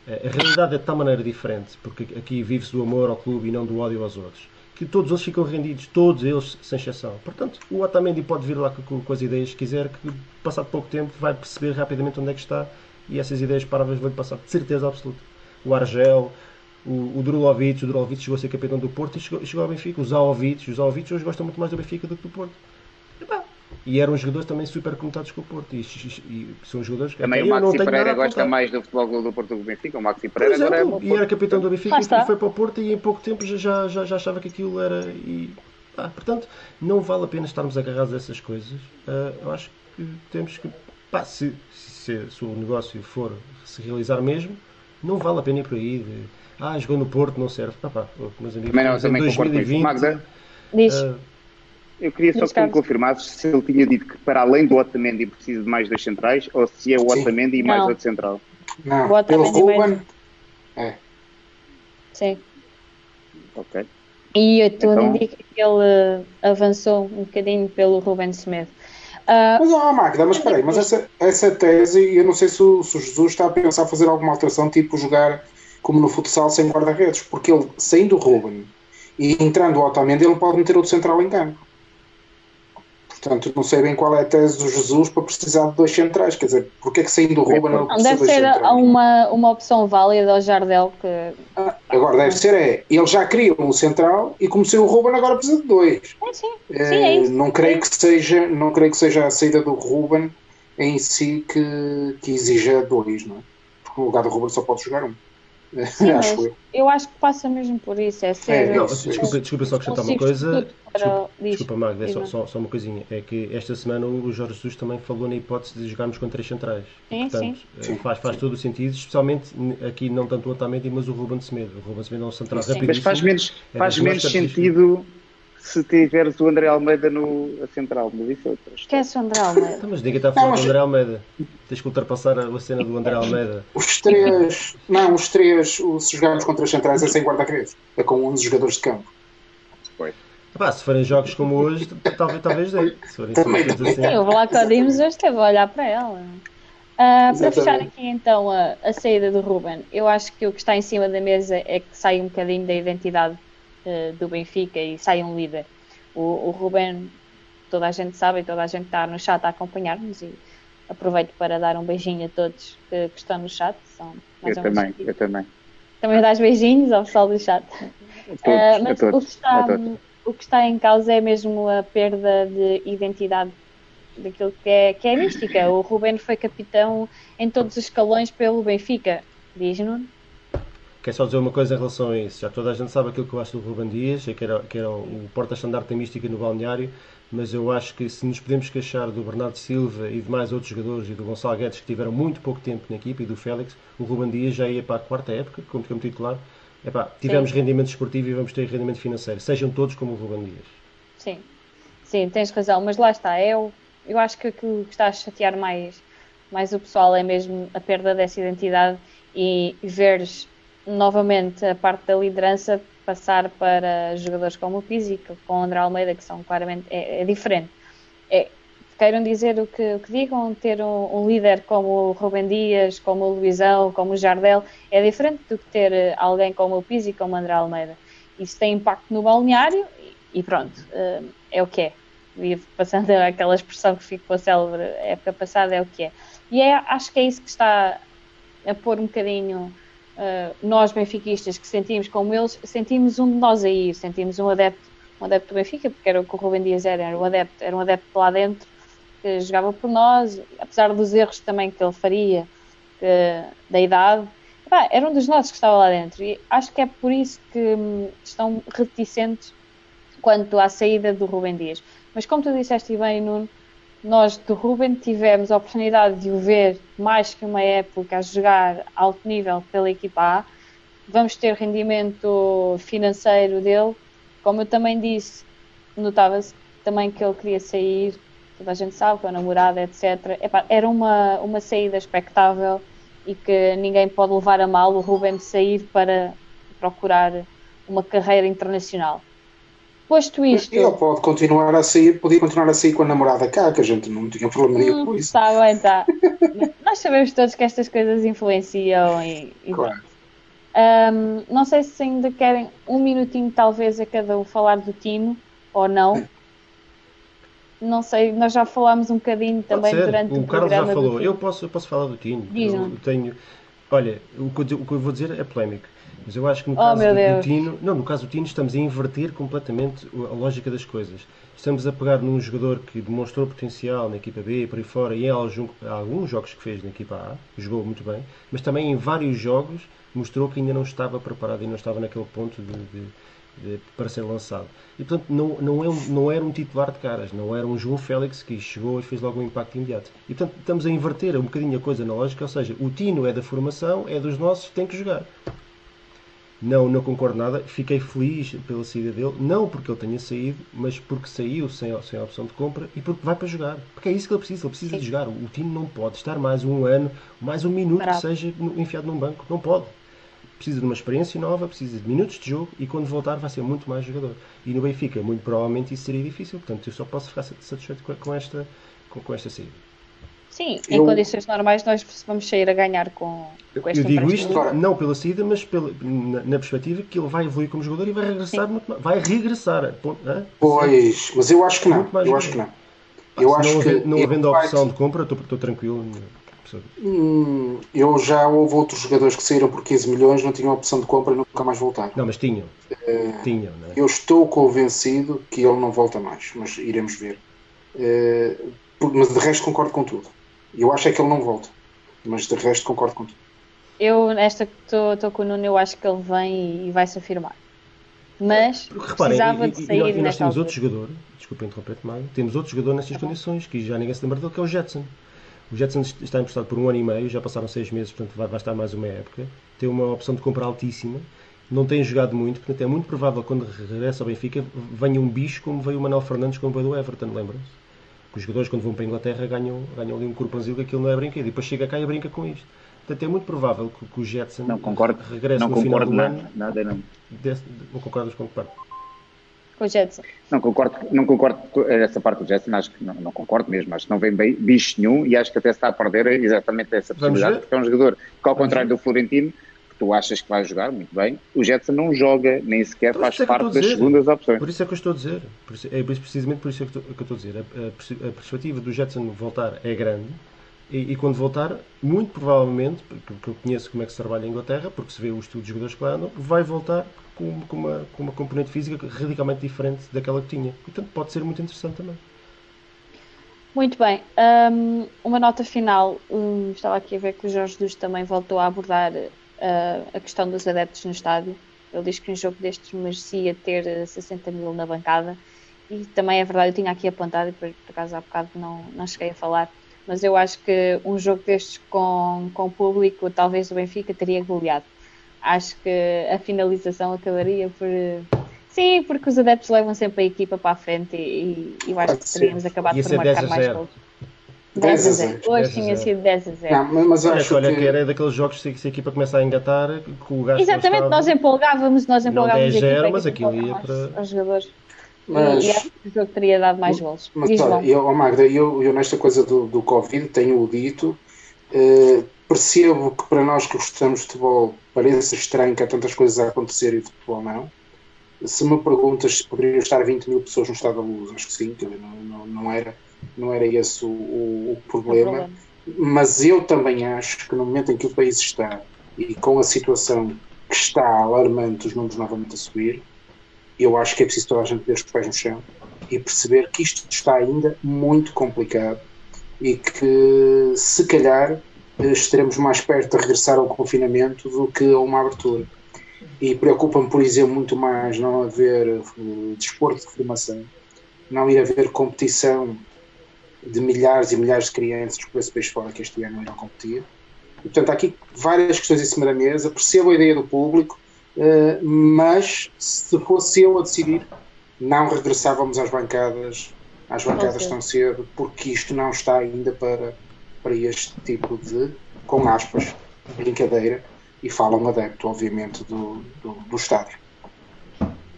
eh, a realidade é de tal maneira diferente, porque aqui vive-se do amor ao clube e não do ódio aos outros, que todos eles ficam rendidos, todos eles, sem exceção. Portanto, o Otamendi pode vir lá com, com as ideias que quiser, que passado pouco tempo vai perceber rapidamente onde é que está, e essas ideias paráveis vão-lhe passar de certeza absoluta. O Argel, o, o Drulovic, o Drulovic chegou a ser capitão do Porto e chegou, chegou ao Benfica. O Zaovic, os Zaovic hoje gostam muito mais do Benfica do que do Porto. Epá, E eram jogadores também super conotados com o Porto. E, e- e são jogadores que Também eu o não Maxi tenho Pereira gosta mais do futebol do Porto do Benfica. O Maxi Pereira agora é exemplo, bom. e era capitão do Benfica e foi para o Porto e em pouco tempo já, já, já, já achava que aquilo era. E, pá, portanto, não vale a pena estarmos agarrados a essas coisas. Ah, eu acho que temos que. Pá, se, se, se o negócio for se realizar mesmo, não vale a pena ir por aí. De, ah, jogou no Porto, não serve. Ah, pá, oh, meus amigos, Também não, também concordo com isso. 2020. Magda, Diz. ah, eu queria só que me Carlos. confirmasses se ele tinha dito que para além do Otamendi precisa de mais dois centrais ou se é o Sim. Otamendi e mais Não. outro central. Não, O pelo Otamendi vai- Ruben, é. Sim. Ok. E tudo Então- indica que ele avançou um bocadinho pelo Ruben Smith. Ah, Mas, ó, Magda, mas espera aí, mas essa, essa tese, eu não sei se o, se o Jesus está a pensar fazer alguma alteração, tipo jogar como no futsal sem guarda-redes, porque ele, saindo o Ruben e entrando o Otamendi, ele pode meter outro central em campo. Portanto, não sei bem qual é a tese do Jesus para precisar de dois centrais, quer dizer, porque é que saindo o Ruben não, precisa deve ser centrais? uma, uma opção válida ao Jardel que Ah, Agora deve ser é, ele já queria um central e como saiu o Ruben agora precisa de dois. É, sim. Eh, Sim, é isso. não creio que seja não creio que seja a saída do Ruben em si que, que exija dois não é? porque no lugar do Ruben só pode jogar um Sim, acho mas eu eu acho que passa mesmo por isso. É ser. É, Não, desculpa, desculpa só acrescentar uma coisa. Desculpa, desculpa Magda, é só, só, só uma coisinha. É que esta semana o Jorge Jesus também falou na hipótese de jogarmos com três centrais. Sim, Portanto, eh, Sim. Faz, faz todo o sentido, especialmente aqui não tanto o Otamendi, mas o Ruben Semedo. O Ruben Semedo é um central Sim. rapidíssimo. Mas faz menos, É faz menos sentido se tiveres o André Almeida no a central, mas isso é outra história. Esquece o André Almeida. Então, mas ninguém está a falar Não, mas- do André Almeida. Tens que ultrapassar a, a cena do André Almeida. os três não, os três se jogarmos com três centrais é sem guarda-redes é com 11 jogadores de campo Epá, se forem jogos como hoje, talvez, talvez dê. Se forem Também, também. assim. Sim, o Vlaco Dimos hoje esteve a olhar para ela. Ah, para fechar aqui então a, a saída do Ruben, eu acho que o que está em cima da mesa é que sai um bocadinho da identidade eh, do Benfica e sai um líder. O, o Ruben, toda a gente sabe e toda a gente está no chat a acompanhar-nos e aproveito para dar um beijinho a todos que, que estão no chat. São mais Eu também, eu também. Também dás beijinhos ao pessoal do chat. Todos, a mas o que está, o que em causa é mesmo a perda de identidade daquilo que é, que é mística. O Ruben foi capitão em todos os escalões pelo Benfica, diz-nos. Quer só dizer uma coisa em relação a isso. Já toda a gente sabe aquilo que eu acho do Ruben Dias, é que era, que era o porta-estandarte da mística no balneário, mas eu acho que se nos podemos queixar do Bernardo Silva e de mais outros jogadores e do Gonçalo Guedes que tiveram muito pouco tempo na equipe e do Félix, o Ruben Dias já ia para a quarta época, como, como titular. Epá, tivemos Sim. rendimento esportivo e vamos ter rendimento financeiro. Sejam todos como o Ruben Dias. Sim, Sim, tens razão, mas lá está, eu, eu acho que o que está a chatear mais, mais o pessoal é mesmo a perda dessa identidade e veres novamente a parte da liderança passar para jogadores como o Pizzi, com o André Almeida, que são claramente é, é diferente. É, queiram dizer o que, o que digam, ter um, um, líder como o Rubem Dias, como o Luizão, como o Jardel, é diferente do que ter eh, alguém como o Pizzi, como o André Almeida. Isso tem impacto no balneário e, e pronto, eh, é o que é. E passando (laughs) aquela expressão que ficou célebre época passada, é o que é. E é, acho que é isso que está a pôr um bocadinho uh, nós benfiquistas que sentimos como eles, sentimos um de nós a ir, sentimos um adepto, um adepto do Benfica, porque era o que o Rubem Dias era, era um adepto, era um adepto lá dentro que jogava por nós, apesar dos erros também que ele faria, que, da idade, era um dos nossos que estava lá dentro. E acho que é por isso que hum, estão reticentes quanto à saída do Rubem Dias. Mas como tu disseste bem, Nuno, nós do Ruben tivemos a oportunidade de o ver mais que uma época a jogar alto nível pela equipa A. Vamos ter rendimento financeiro dele. Como eu também disse, notava-se também que ele queria sair, toda a gente sabe, com a namorada, etc. Epá, era uma, uma saída expectável e que ninguém pode levar a mal o Ruben sair para procurar uma carreira internacional. Posto isto. Ele pode continuar a sair, podia continuar a sair com a namorada cá, que a gente não tinha problema nenhum hum, com isso. Está bem, está. (laughs) Nós sabemos todos que estas coisas influenciam e. e claro. Um, não sei se ainda querem um minutinho, talvez, a cada um falar do Tino ou não. Não sei, nós já falámos um bocadinho também durante o, o Carlos já falou. Eu posso, eu posso falar do Tino. Eu tenho. Olha, o que, eu, o que eu vou dizer é polémico. Mas eu acho que no oh, caso do, Tino, não, no caso do Tino estamos a inverter completamente a lógica das coisas. Estamos a pegar num jogador que demonstrou potencial na equipa B e por aí fora e em alguns jogos que fez na equipa A, jogou muito bem, mas também em vários jogos mostrou que ainda não estava preparado e não estava naquele ponto de, de, para ser lançado. E portanto não, não, é não era um titular de caras, não era um João Félix que chegou e fez logo um impacto imediato. E portanto estamos a inverter um bocadinho a coisa na lógica, ou seja, o Tino é da formação, é dos nossos, tem que jogar. Não, não concordo nada. Fiquei feliz pela saída dele, não porque ele tenha saído, mas porque saiu sem, sem a opção de compra e porque vai para jogar. Porque é isso que ele precisa, ele precisa Sim. de jogar. O time não pode estar mais um ano, mais um minuto Bravo. que seja enfiado num banco. Não pode. Precisa de uma experiência nova, precisa de minutos de jogo e quando voltar vai ser muito mais jogador. E no Benfica, muito provavelmente isso seria difícil. Portanto, eu só posso ficar satisfeito com esta, com, com esta saída. Sim, em eu, condições normais nós vamos sair a ganhar com, com este Eu digo isto não pela saída, mas pela, na, na, perspectiva que ele vai evoluir como jogador e vai regressar muito mais, vai regressar. Pois, mas eu acho que não. Eu acho que não. Eu acho não, que não havendo a opção vai... de compra, estou, estou tranquilo. Hum, eu já houve outros jogadores que saíram por 15 milhões, não tinham a opção de compra e nunca mais voltaram. Não, mas tinham. Uh, tinham é? Eu estou convencido que ele não volta mais, mas iremos ver. Uh, mas de resto concordo com tudo. Eu acho é que ele não volta, mas de resto concordo com tudo. Eu, nesta que estou com o Nuno, eu acho que ele vem e vai se afirmar. Mas Porque, precisava e, de sair e, nós, e nós temos outro jogador, desculpa interromper-te, Mário, temos outro jogador nestas condições, que já ninguém se lembra dele, que é o Jetson. O Jetson está emprestado por um ano e meio, já passaram seis meses, portanto vai, vai estar mais uma época. Tem uma opção de compra altíssima, não tem jogado muito, portanto é muito provável que quando regressa ao Benfica venha um bicho como veio o Manuel Fernandes, como veio do Everton, lembram-se? Os jogadores, quando vão para a Inglaterra, ganham, ganham ali um corpanzil que aquilo não é brinquedo. E depois chega cá e brinca com isto. Portanto, é muito provável que, que o Jetson não concordo, regresse não no final do nada, ano. Nada, não. Desse, não concordas com que parte? Com o Jetson. Não concordo, não concordo com essa parte do Jetson, acho que não, não concordo mesmo, acho que não vem bem bicho nenhum e acho que até está a perder exatamente essa possibilidade, porque é um jogador que, ao contrário do Florentino, tu achas que vai jogar muito bem, o Jetson não joga, nem sequer faz é parte das segundas opções. Por isso é que eu estou a dizer. Por isso, é precisamente por isso é que, eu estou a dizer. A, a, a perspectiva do Jetson voltar é grande, E, e, quando voltar, muito provavelmente, porque eu conheço como é que se trabalha em Inglaterra, porque se vê o estudo dos jogadores que lá andam, vai voltar com, com, uma, com uma componente física radicalmente diferente daquela que tinha. Portanto, pode ser muito interessante também. Muito bem. Um, uma nota final. Um, estava aqui a ver que o Jorge Jesus também voltou a abordar uh, a questão dos adeptos no estádio. Ele diz que um jogo destes merecia ter 60 mil na bancada. E também é verdade, eu tinha aqui apontado, e por, por acaso há bocado não, não cheguei a falar, mas eu acho que um jogo destes com, com público, talvez o Benfica teria goleado. Acho que a finalização acabaria por. Sim, porque os adeptos levam sempre a equipa para a frente e, e eu acho que teríamos acabado por marcar mais gols. 10 a 0. Hoje tinha sido 10 a 0. Não, mas acho olha, que... era daqueles jogos que se a equipa começa a engatar, com o gasto Exatamente, nós empolgávamos, nós empolgávamos não 10 0, mas aquilo ia para... Os jogadores. Mas, e acho que o jogo teria dado mais gols. Mas, olha, eu, Magda, eu, eu nesta coisa do, do Covid tenho dito, eh, percebo que para nós que gostamos de futebol parece estranho que há tantas coisas a acontecer e de futebol não. Se me perguntas se poderiam estar 20 mil pessoas no estado da luz, acho que sim, que não, não, não, era, não era esse o, o, o problema. problema. Mas eu também acho que no momento em que o país está e com a situação que está alarmante, os números novamente a subir, eu acho que é preciso toda a gente ver os pés no chão e perceber que isto está ainda muito complicado e que se calhar estaremos mais perto de regressar ao confinamento do que a uma abertura. E preocupa-me, por exemplo, muito mais não haver uh, desporto de formação, não ir haver competição de milhares e milhares de crianças por esse país fora que este ano irão competir. E, portanto, há aqui várias questões em cima da mesa. Percebo a ideia do público, uh, mas se fosse eu a decidir, não regressávamos às bancadas, às bancadas tão cedo, porque isto não está ainda para para este tipo de, com aspas, brincadeira, e fala um adepto, obviamente, do, do, do estádio.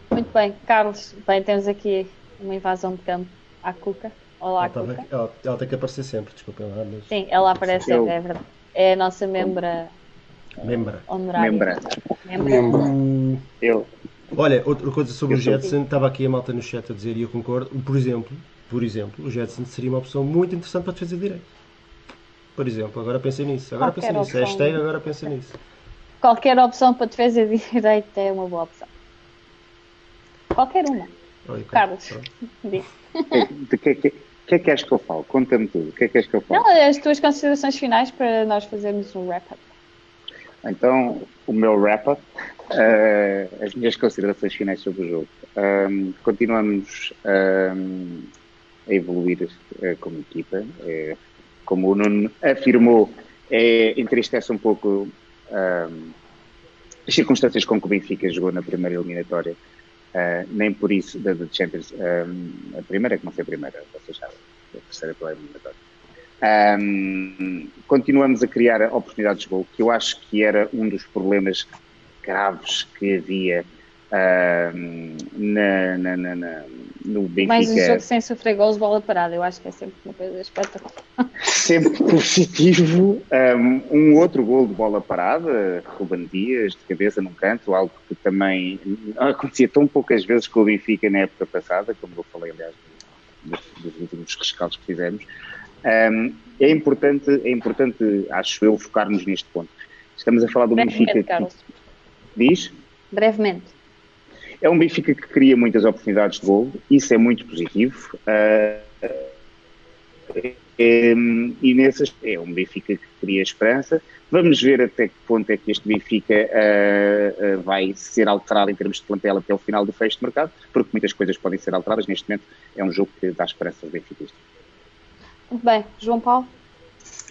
Muito bem, Carlos, bem, temos aqui uma invasão de campo à Cuca. Olá, ela, Cuca. Ela, ela, tem que aparecer sempre, desculpem lá. Mas... Sim, ela aparece sempre, é verdade. É a nossa membra. Membra. Honorária. Membra. Membra. Eu. Olha, outra coisa sobre eu o Jetson, estava aqui a malta no chat a dizer, e eu concordo, por exemplo, por exemplo, o Jetson seria uma opção muito interessante para defesa de direito por exemplo. Agora pensei nisso. Agora pensei nisso. É hashtag, agora pensei nisso. Qualquer opção para defesa de (laughs) direito é uma boa opção. Qualquer uma. Oi, Carlos, diz. De que, que, que é que queres que eu falo? Conta-me tudo. O que é que queres que eu falo? Não, as tuas considerações finais para nós fazermos um wrap-up. Então, o meu wrap-up, uh, as minhas considerações finais sobre o jogo. Um, continuamos um, a evoluir uh, como equipa. Uh, como o Nuno afirmou, é, entristece um pouco um, as circunstâncias com que o Benfica jogou na primeira eliminatória. Uh, nem por isso da, Champions. Um, a primeira, que não foi a primeira, vocês sabem, a terceira pela eliminatória. Um, continuamos a criar oportunidades de gol, que eu acho que era um dos problemas graves que havia na, na, na, no Benfica. Mais um jogo sem sofrer gols, bola parada, eu acho que é sempre uma coisa espetacular. (laughs) Sempre positivo. Um, um outro gol de bola parada, Ruben Dias, de cabeça num canto, algo que também acontecia tão poucas vezes com o Benfica na época passada, como eu falei, aliás, dos, dos últimos rescaldos que fizemos. Um, é importante, é importante, acho eu, focarmos neste ponto. Estamos a falar do Benfica. Carlos. Diz? Brevemente. É um Benfica que cria muitas oportunidades de gol, isso é muito positivo. Uh, é, e nessas é um Benfica que cria esperança. Vamos ver até que ponto é que este Benfica uh, uh, vai ser alterado em termos de plantel até o final do fecho de mercado, porque muitas coisas podem ser alteradas. Neste momento é um jogo que dá esperança ao Benfica. Muito bem, João Paulo?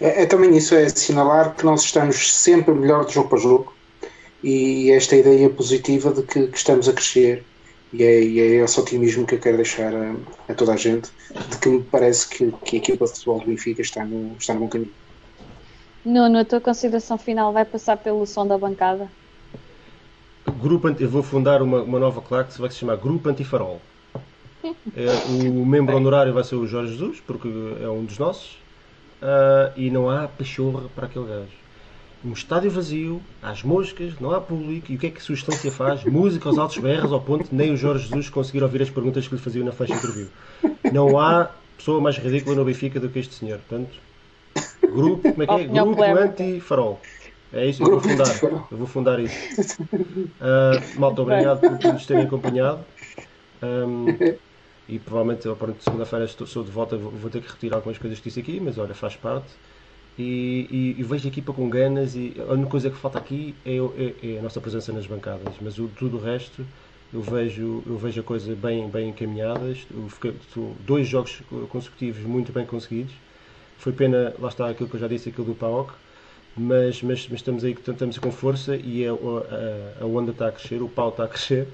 É, é, também isso, é assinalar que nós estamos sempre melhor de jogo para jogo e esta ideia positiva de que, que estamos a crescer e é, e é, esse otimismo que eu quero deixar a, a, toda a gente de que me parece que, que a equipa de futebol do Benfica está no, está no bom caminho. Nuno, a tua consideração final vai passar pelo som da bancada? Grupo, eu vou fundar uma, uma nova classe que vai se chamar Grupo Antifarol. (laughs) É, o membro honorário vai ser o Jorge Jesus, porque é um dos nossos, uh, e não há pachorra para aquele gajo um estádio vazio, às moscas, não há público, e o que é que a sua estância faz? (laughs) Música aos altos berros, ao ponto de nem o Jorge Jesus conseguir ouvir as perguntas que lhe faziam na flash interview. Não há pessoa mais ridícula no Benfica do que este senhor, portanto, Grupo, como é que é? Grupo Anti-Farol. É isso, eu vou fundar. Eu vou fundar isso. Uh, malta, obrigado por nos terem acompanhado. Um, e provavelmente a segunda-feira sou de volta, vou ter que retirar algumas coisas que disse aqui, mas olha, faz parte. E, e, e, vejo a equipa com ganas e a única coisa que falta aqui é, é, é a nossa presença nas bancadas, mas o, tudo o resto eu vejo, eu vejo a coisa bem, bem encaminhadas. Fiquei, dois jogos consecutivos muito bem conseguidos. Foi pena, lá está aquilo que eu já disse, aquilo do PAOK, mas, mas, mas estamos aí estamos com força e a, a, a onda está a crescer, o pau está a crescer.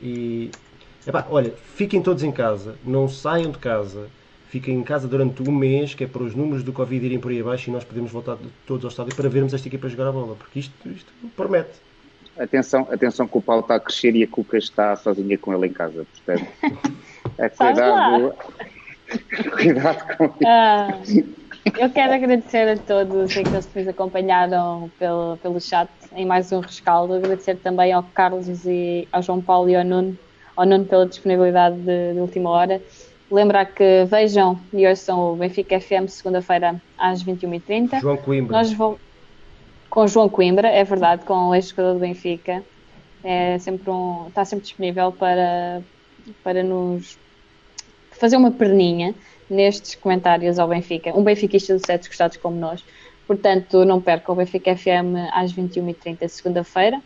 E epá, olha, fiquem todos em casa, não saiam de casa, fiquem em casa durante um mês, que é para os números do Covid irem por aí abaixo e nós podemos voltar todos ao estádio para vermos esta equipa jogar a bola, porque isto, isto promete. Atenção, atenção que o Paulo está a crescer e a Cuca está sozinha com ele em casa, portanto. É (laughs) cuidado. (laughs) cuidado com isso. Ah, eu quero agradecer a todos aqueles que nos acompanharam pelo, pelo chat em mais um rescaldo. Agradecer também ao Carlos e ao João Paulo e ao Nuno, ao Nuno pela disponibilidade de, de última hora. Lembrar que vejam e ouçam o Benfica FM segunda-feira às 21h30. João Coimbra. Nós vamos com João Coimbra, é verdade, com o ex-jogador do Benfica. É sempre um, está sempre disponível para, para nos fazer uma perninha nestes comentários ao Benfica. Um benfiquista de sete gostados como nós. Portanto, não perca o Benfica FM às 21h30, segunda-feira.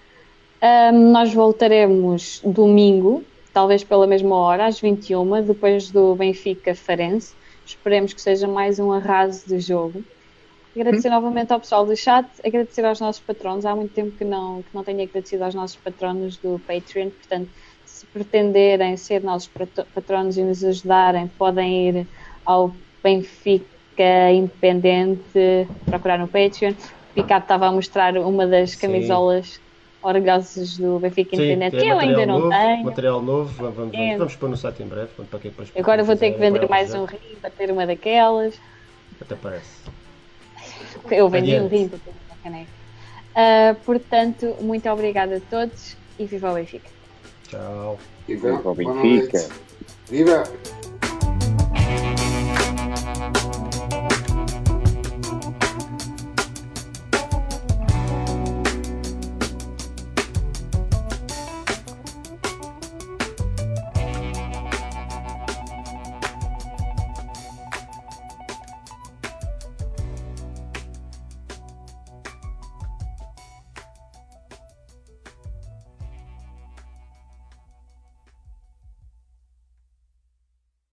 Um, nós voltaremos domingo, talvez pela mesma hora, às 21 depois do Benfica Farense. Esperemos que seja mais um arraso de jogo. Agradecer hum? novamente ao pessoal do chat, agradecer aos nossos patronos. Há muito tempo que não, que não tenho agradecido aos nossos patronos do Patreon, portanto, se pretenderem ser nossos patronos e nos ajudarem, podem ir ao Benfica Independente, procurar no Patreon. O Ricardo estava a mostrar uma das camisolas Sim. Orgulhosas do Benfica Sim, Independente, que eu ainda não novo, tenho. Material novo, vamos, vamos, vamos pôr no site em breve. Para quem depois Agora vou ter que vender mais um rim para ter uma daquelas. Até parece. Eu vendi um rim para ter uma caneca. Uh, portanto, muito obrigada a todos e viva o Benfica. Tchau. Viva o Benfica. Viva!